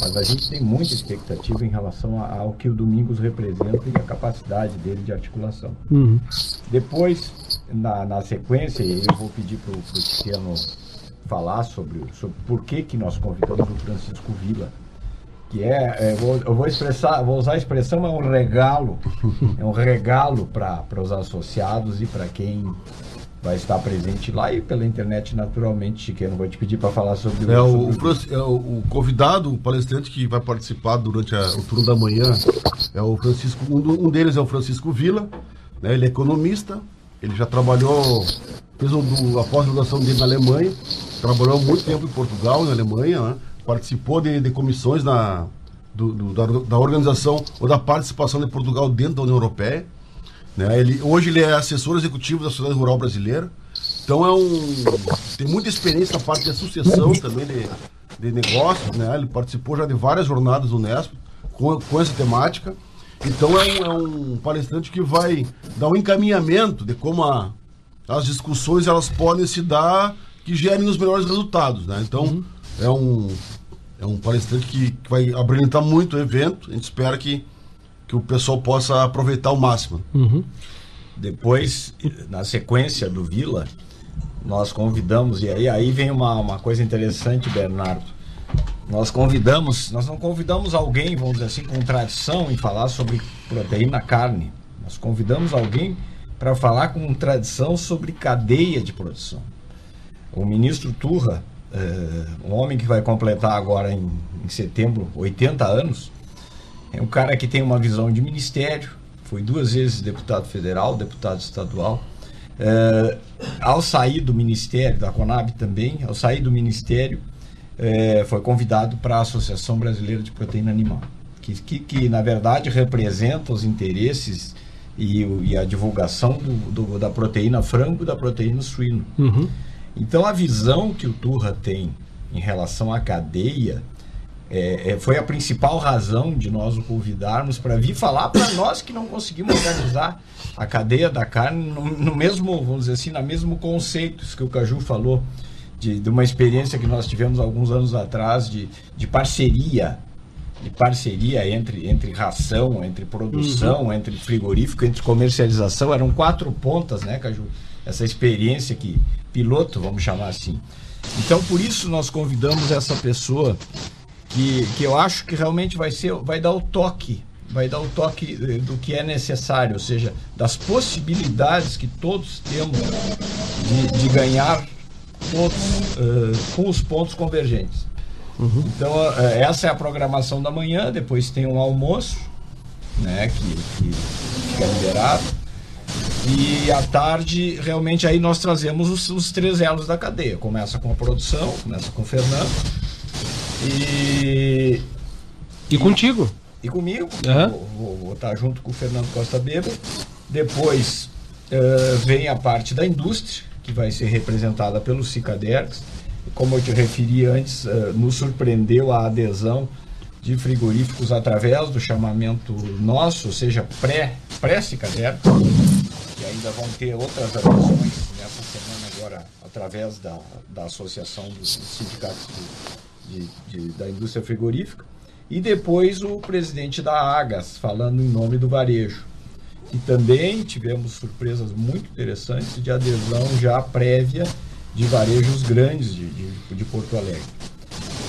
mas a gente tem muita expectativa em relação ao que o Domingos representa e a capacidade dele de articulação. Uhum. Depois, na, na sequência, eu vou pedir para o Cristiano falar sobre, sobre por que, que nós convidamos o Francisco Vila, que é, é vou, eu vou expressar, vou usar a expressão, é um regalo, é um regalo para os associados e para quem vai estar presente lá e pela internet naturalmente, Chiqueiro, não vou te pedir para falar sobre, é, o, o, é o, o, convidado, o palestrante que vai participar durante a, o turno da manhã é o Francisco, um, um deles é o Francisco Vila, né, ele é economista, ele já trabalhou, fez o, a pós-graduação dele na Alemanha, trabalhou muito tempo em Portugal, na Alemanha, né, participou de, de comissões na, do, do, da, da organização ou da participação de Portugal dentro da União Europeia, né? Ele, hoje ele é assessor executivo da Sociedade Rural Brasileira. Então é um. tem muita experiência na parte de sucessão também de, de negócios. Né? Ele participou já de várias jornadas do Unesp. com, com essa temática. Então é um, é um, palestrante que vai dar um encaminhamento de como a, as discussões elas podem se dar que gerem os melhores resultados. Né? Então uhum. é, um, é um palestrante que, que vai abrilhantar muito o evento. A gente espera que, que o pessoal possa aproveitar ao máximo. Uhum. Depois, na sequência do Vila, nós convidamos, e aí, aí vem uma, uma coisa interessante, Bernardo. Nós convidamos, nós não convidamos alguém, vamos dizer assim, com tradição em falar sobre proteína carne. Nós convidamos alguém para falar com tradição sobre cadeia de produção. O ministro Turra, é, um homem que vai completar agora em, em setembro 80 anos, é um cara que tem uma visão de ministério, foi duas vezes deputado federal, deputado estadual. É, ao sair do ministério, da Conab também, ao sair do ministério, é, foi convidado para a Associação Brasileira de Proteína Animal, que, que, que na verdade representa os interesses e, e a divulgação do, do, da proteína frango e da proteína suíno. Uhum. Então a visão que o Turra tem em relação à cadeia é, é, foi a principal razão de nós o convidarmos para vir falar para nós que não conseguimos organizar a cadeia da carne no, no, mesmo, vamos dizer assim, no mesmo conceito que o Caju falou, de, de, uma experiência que nós tivemos alguns anos atrás de, de parceria, de parceria entre, entre ração, entre produção, uhum. entre frigorífico, entre comercialização. Eram quatro pontas, né, Caju? Essa experiência que, piloto, vamos chamar assim. Então, por isso nós convidamos essa pessoa que, que eu acho que realmente vai ser, vai dar o toque, vai dar o toque eh, do que é necessário, ou seja, das possibilidades que todos temos de, de ganhar todos uh, com os pontos convergentes. Uhum. Então uh, essa é a programação da manhã, depois tem um almoço, né, que, que fica liberado. E à tarde, realmente, aí nós trazemos os, os três elos da cadeia. Começa com a produção, começa com o Fernando, e. E contigo? E comigo. Uhum. Vou, vou, vou, estar junto com o Fernando Costa Beba. Depois uh, vem a parte da indústria, que vai ser representada pelo Cicaderx. Como eu te referi antes, uh, nos surpreendeu a adesão de frigoríficos através do chamamento nosso, ou seja, pré-Cicaderx, pré que ainda vão ter outras adesões nessa semana agora, através da, da Associação dos Sindicatos de, de, da indústria frigorífica, e depois o presidente da Agas, falando em nome do varejo. E também tivemos surpresas muito interessantes de adesão já prévia de varejos grandes de, de, de Porto Alegre.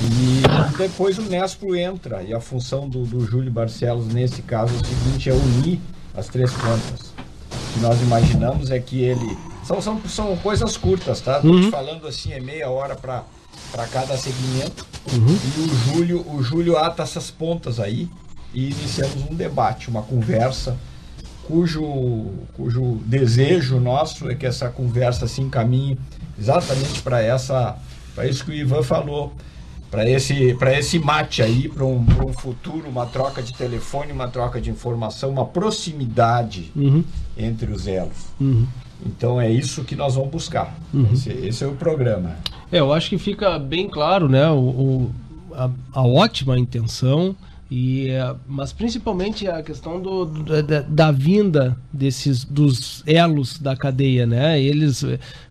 E depois o Nespro entra, e a função do, do Júlio Barcelos, nesse caso, é o seguinte, é unir as três pontas. O que nós imaginamos é que ele... São, são, são coisas curtas, tá? Estou uhum. te falando assim, é meia hora para para cada segmento. Uhum. E o Júlio, o Júlio ata essas pontas aí e iniciamos um debate, uma conversa cujo, cujo desejo nosso é que essa conversa se encaminhe exatamente para essa para isso que o Ivan falou, para esse esse mate aí, para um, um futuro, uma troca de telefone, uma troca de informação, uma proximidade uhum. entre os elos. Uhum. Então é isso que nós vamos buscar. Uhum. Esse, esse, é o programa. É, eu acho que fica bem claro, né, o, o a, a, ótima intenção e é, mas principalmente a questão do, do da, da, vinda desses dos elos da cadeia, né? Eles,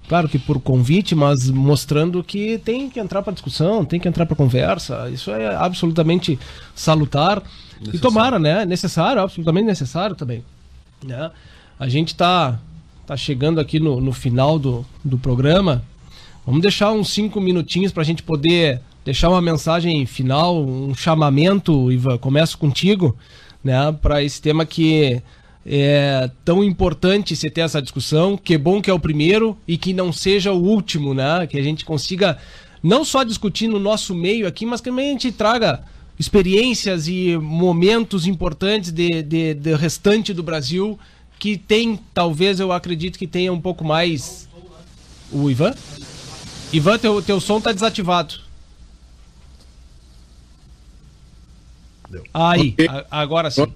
claro que por convite, mas mostrando que tem que entrar para discussão, tem que entrar para conversa. Isso é absolutamente salutar necessário. e tomara, né? Necessário, absolutamente necessário também. Né? A gente está tá chegando aqui no, no final do, do programa. Vamos deixar uns cinco minutinhos para a gente poder deixar uma mensagem final, um chamamento, Ivan. Começo contigo, né, para esse tema que é tão importante você ter essa discussão. Que bom que é o primeiro e que não seja o último, né? Que a gente consiga não só discutir no nosso meio aqui, mas que também a gente traga experiências e momentos importantes de, de, de restante do Brasil que tem, talvez eu acredito que tenha um pouco mais. O Ivan? Ivan, teu, teu som tá desativado. Deu. Aí, okay. a, agora sim.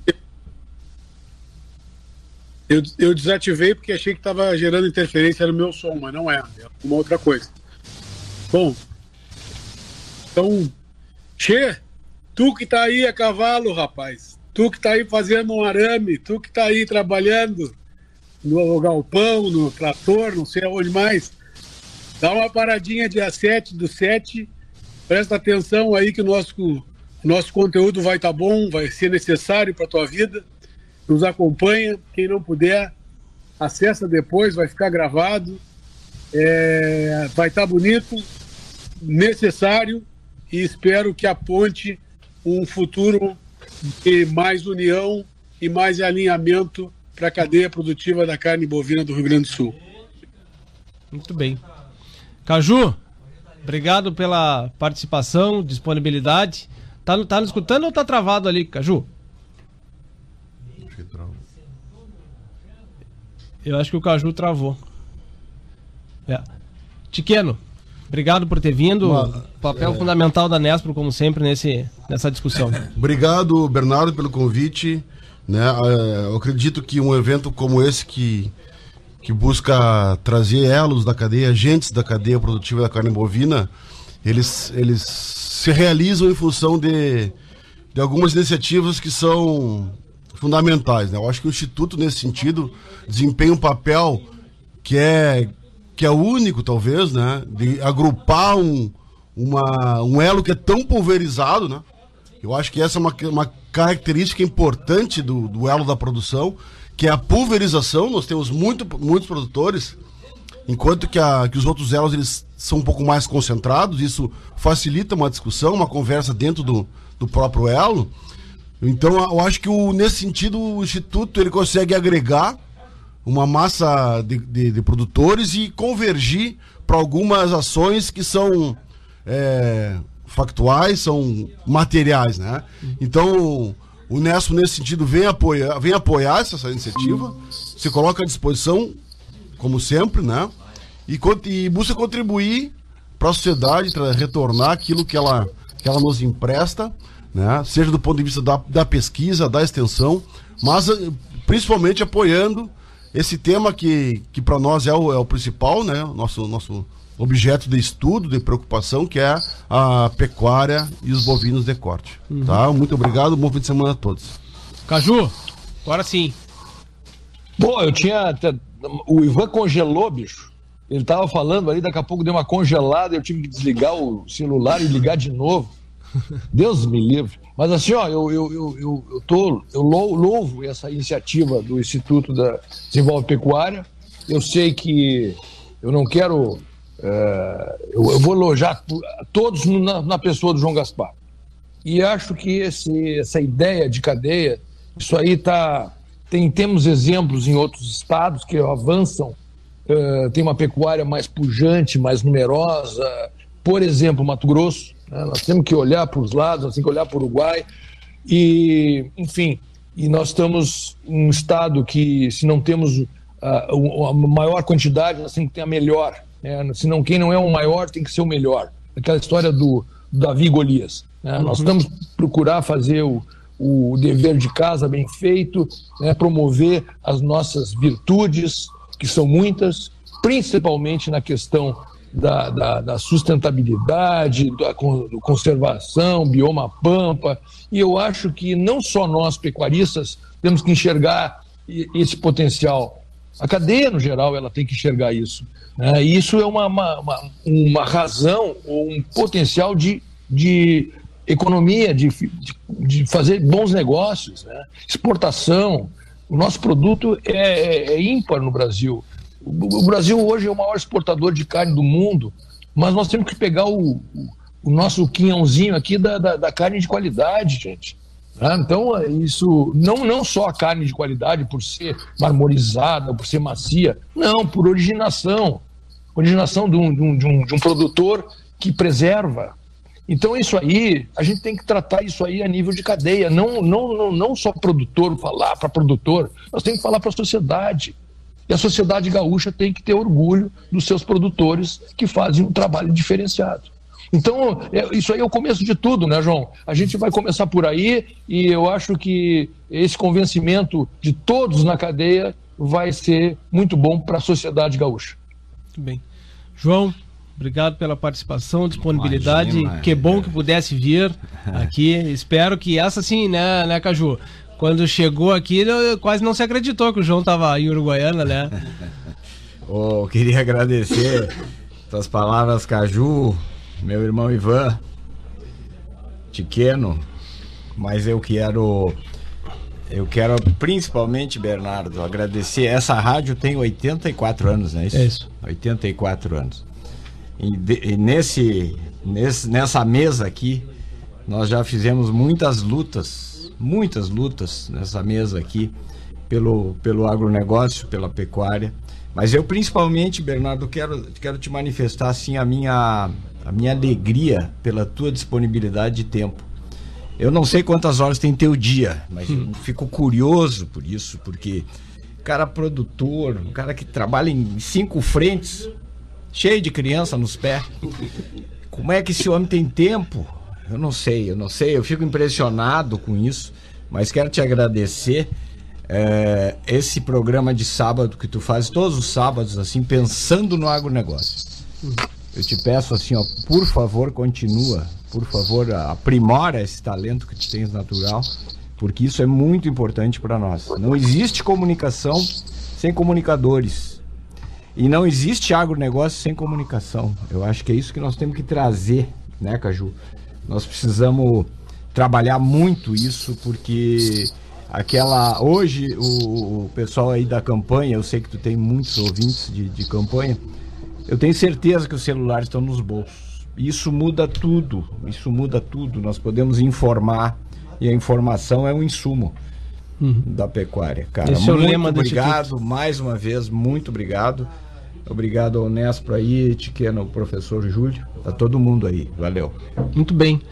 Eu, eu desativei porque achei que estava gerando interferência no meu som, mas não é. É uma outra coisa. Bom, então, Che, Tu que tá aí a cavalo, rapaz. Tu que tá aí fazendo um arame, tu que tá aí trabalhando no galpão, no trator, não sei aonde mais. Dá uma paradinha dia 7 do 7. Presta atenção aí que o nosso, nosso conteúdo vai estar tá bom, vai ser necessário para tua vida. Nos acompanha. Quem não puder, acessa depois, vai ficar gravado. É, vai estar tá bonito, necessário e espero que aponte um futuro de mais união e mais alinhamento para a cadeia produtiva da carne bovina do Rio Grande do Sul. Muito bem. Caju, obrigado pela participação, disponibilidade. Tá, tá nos escutando ou tá travado ali, Caju? Eu acho que o Caju travou. É. Tiqueno, obrigado por ter vindo. Uma, Papel é... fundamental da Nespro, como sempre, nesse, nessa discussão. Obrigado, Bernardo, pelo convite. Né? É, eu acredito que um evento como esse que que busca trazer elos da cadeia, agentes da cadeia produtiva da carne bovina, eles, eles se realizam em função de, de algumas iniciativas que são fundamentais. Né? Eu acho que o Instituto, nesse sentido, desempenha um papel que é, que é único, talvez, né? de agrupar um, uma, um elo que é tão pulverizado. Né? Eu acho que essa é uma, uma característica importante do, do elo da produção que é a pulverização. Nós temos muito, muitos produtores, enquanto que, a, que os outros elos eles são um pouco mais concentrados. Isso facilita uma discussão, uma conversa dentro do, do próprio elo. Então, eu acho que o, nesse sentido o instituto ele consegue agregar uma massa de, de, de produtores e convergir para algumas ações que são é, factuais, são materiais, né? Então o Nespo, nesse sentido, vem apoiar, vem apoiar essa, essa iniciativa, se coloca à disposição, como sempre, né? E, e busca contribuir para a sociedade, retornar aquilo que ela, que ela nos empresta, né? seja do ponto de vista da, da pesquisa, da extensão, mas eh, principalmente apoiando esse tema que, que para nós é o, é o principal, né? Nosso, nosso objeto de estudo, de preocupação, que é a pecuária e os bovinos de corte. Uhum. Tá? Muito obrigado, bom fim de semana a todos. Caju, agora sim. Pô, eu tinha. O Ivan congelou, bicho. Ele tava falando ali, daqui a pouco deu uma congelada, eu tive que desligar o celular e ligar de novo. Deus me livre. Mas assim, ó, eu, eu, eu, eu, eu, tô, eu louvo essa iniciativa do Instituto da Desenvolve Pecuária. Eu sei que eu não quero eu, eu, vou elogiar todos na, na, pessoa do João Gaspar. E acho que esse, essa ideia de cadeia, isso aí tá. Tem, temos exemplos em outros estados que avançam, uh, tem uma pecuária mais pujante, mais numerosa. Por exemplo, Mato Grosso. Né? Nós temos que olhar para os lados, nós temos que olhar para o Uruguai. E, enfim, e nós estamos um estado que, se não temos uh, a maior quantidade, nós temos que ter a melhor. É, senão quem não é o maior tem que ser o melhor. Aquela história do, do Davi Golias. Né? Uhum. Nós estamos procurar fazer o, o dever de casa bem feito, né? promover as nossas virtudes, que são muitas, principalmente na questão da, da, da, sustentabilidade, da conservação, bioma pampa. E eu acho que não só nós, pecuaristas, temos que enxergar esse potencial. A cadeia, no geral, ela tem que enxergar isso. Né? E isso é uma, uma, uma, razão ou um potencial de, de economia, de, de, fazer bons negócios, né? exportação. O nosso produto é, é, é ímpar no Brasil. O, o, Brasil hoje é o maior exportador de carne do mundo, mas nós temos que pegar o, o, nosso quinhãozinho aqui da, da, da carne de qualidade, gente. Né? Então, isso não, não só a carne de qualidade por ser marmorizada, por ser macia, não, por originação originação de um, de um, de um, de um produtor que preserva. Então, isso aí, a gente tem que tratar isso aí a nível de cadeia, não, não, não, não só produtor falar para produtor, nós temos que falar para a sociedade. E a sociedade gaúcha tem que ter orgulho dos seus produtores que fazem um trabalho diferenciado. Então, é, isso aí é o começo de tudo, né, João? A gente vai começar por aí e eu acho que esse convencimento de todos na cadeia vai ser muito bom para a sociedade gaúcha. Muito bem. João, Obrigado pela participação, disponibilidade. Imagina, que bom que pudesse vir aqui. Espero que essa sim, né, né, Caju? Quando chegou aqui, quase não se acreditou que o João estava em Uruguaiana, né? oh, queria agradecer tuas palavras, Caju, meu irmão Ivan, Tiqueno, mas eu quero eu quero principalmente, Bernardo, agradecer. Essa rádio tem 84 anos, não é isso? É isso. 84 anos. E, de, e nesse, nesse, nessa mesa aqui, nós já fizemos muitas lutas, muitas lutas nessa mesa aqui, pelo, pelo agronegócio, pela pecuária. Mas eu principalmente, Bernardo, quero, quero te manifestar assim a minha, a minha alegria pela tua disponibilidade de tempo. Eu não sei quantas horas tem teu dia, mas hum. eu fico curioso por isso, porque cara produtor, um cara que trabalha em cinco frentes, cheio de criança nos pés. Como é que esse homem tem tempo? Eu não sei, eu não sei, eu fico impressionado com isso, mas quero te agradecer é, esse programa de sábado que tu faz todos os sábados, assim, pensando no agronegócio. Eu te peço assim, ó, por favor, continua, por favor, aprimora esse talento que tu tens natural, porque isso é muito importante para nós. Não existe comunicação sem comunicadores. E não existe agronegócio sem comunicação. Eu acho que é isso que nós temos que trazer, né, Caju? Nós precisamos trabalhar muito isso, porque aquela. Hoje, o, o pessoal aí da campanha, eu sei que tu tem muitos ouvintes de, de campanha, eu tenho certeza que os celulares estão nos bolsos. Isso muda tudo. Isso muda tudo. Nós podemos informar e a informação é um insumo uhum. da pecuária, cara. Esse muito é o lema obrigado mais uma vez, muito obrigado. Obrigado ao Nespo aí, Tiqueno, professor Júlio, a todo mundo aí. Valeu. Muito bem.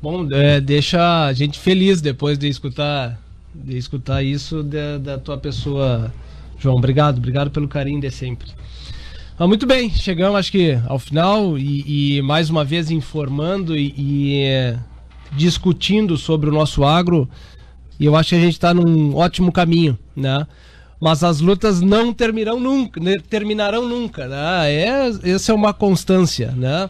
Bom, é, deixa a gente feliz depois de escutar, de escutar isso da, da tua pessoa, João. Obrigado, obrigado pelo carinho de sempre. Ah, muito bem, chegamos acho que ao final e, e mais uma vez informando e, e é, discutindo sobre o nosso agro. E eu acho que a gente está num ótimo caminho, né? mas as lutas não terminarão nunca, né, terminarão nunca, né? É, essa é uma constância, né?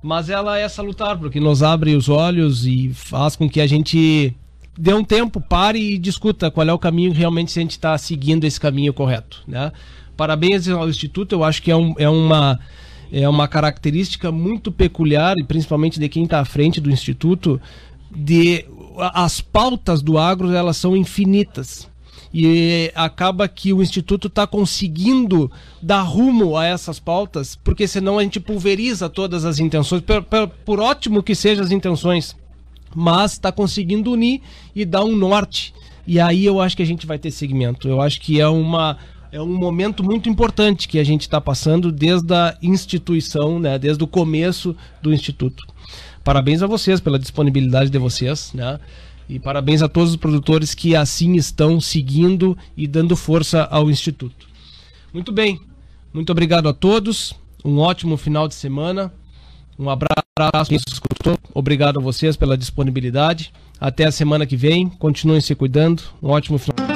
Mas ela é salutar porque nos abre os olhos e faz com que a gente dê um tempo, pare e discuta qual é o caminho realmente se a gente está seguindo esse caminho correto, né? Parabéns ao Instituto, eu acho que é, um, é uma é uma característica muito peculiar e principalmente de quem está à frente do Instituto de as pautas do agro elas são infinitas e acaba que o Instituto está conseguindo dar rumo a essas pautas, porque senão a gente pulveriza todas as intenções, por, por, por ótimo que sejam as intenções, mas está conseguindo unir e dar um norte. E aí eu acho que a gente vai ter segmento. Eu acho que é uma é um momento muito importante que a gente está passando desde a instituição, né, desde o começo do Instituto. Parabéns a vocês pela disponibilidade de vocês, né? E parabéns a todos os produtores que assim estão seguindo e dando força ao Instituto. Muito bem, muito obrigado a todos. Um ótimo final de semana. Um abraço. Obrigado a vocês pela disponibilidade. Até a semana que vem. Continuem se cuidando. Um ótimo final.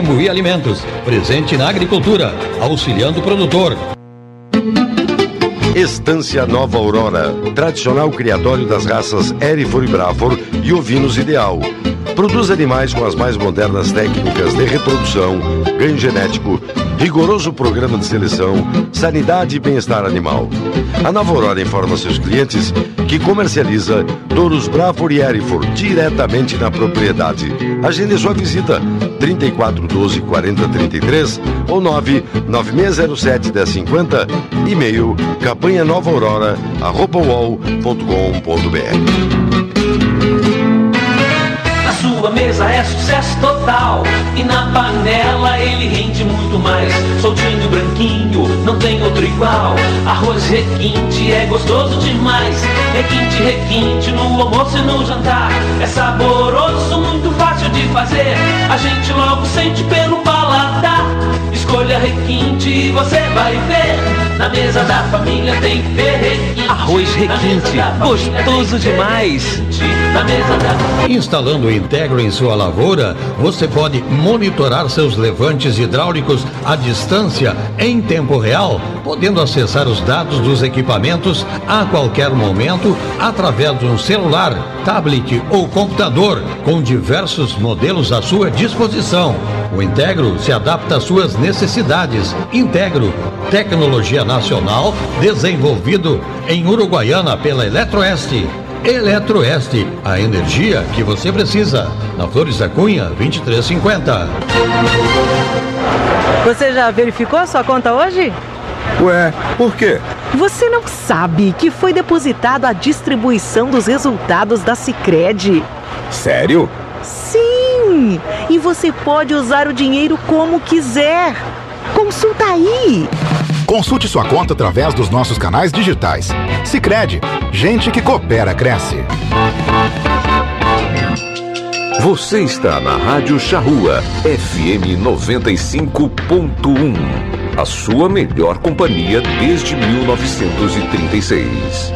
e Alimentos, presente na agricultura, auxiliando o produtor. Estância Nova Aurora, tradicional criatório das raças Erifor e Brafor e ovinos ideal. Produz animais com as mais modernas técnicas de reprodução, ganho genético, rigoroso programa de seleção, sanidade e bem-estar animal. A Nova Aurora informa seus clientes que comercializa touros Brafor e Erifor diretamente na propriedade. Agende sua visita 34 12 40 33 ou 9 9607 1050 e-mail campanha nova aurora sua mesa é sucesso total. E na panela ele rende muito mais. Soltinho, branquinho, não tem outro igual. Arroz requinte é gostoso demais. Requinte, requinte no almoço e no jantar. É saboroso, muito fácil de fazer. A gente logo sente pelo paladar Escolha requinte você vai ver Na mesa da família tem que ter requinte Arroz requinte, gostoso demais. Na mesa da Instalando o Integro em sua lavoura, você pode monitorar seus levantes hidráulicos à distância em tempo real, podendo acessar os dados dos equipamentos a qualquer momento através de um celular, tablet ou computador, com diversos modelos à sua disposição. O Integro se adapta às suas necessidades. Integro, tecnologia nacional desenvolvido em Uruguaiana pela Eletroeste. Eletroeste, a energia que você precisa. Na Flores da Cunha, 2350. Você já verificou a sua conta hoje? Ué, por quê? Você não sabe que foi depositado a distribuição dos resultados da Sicredi? Sério? Sim! E você pode usar o dinheiro como quiser. Consulta aí. Consulte sua conta através dos nossos canais digitais. Sicredi, gente que coopera cresce. Você está na Rádio Charrua, FM 95.1. A sua melhor companhia desde 1936.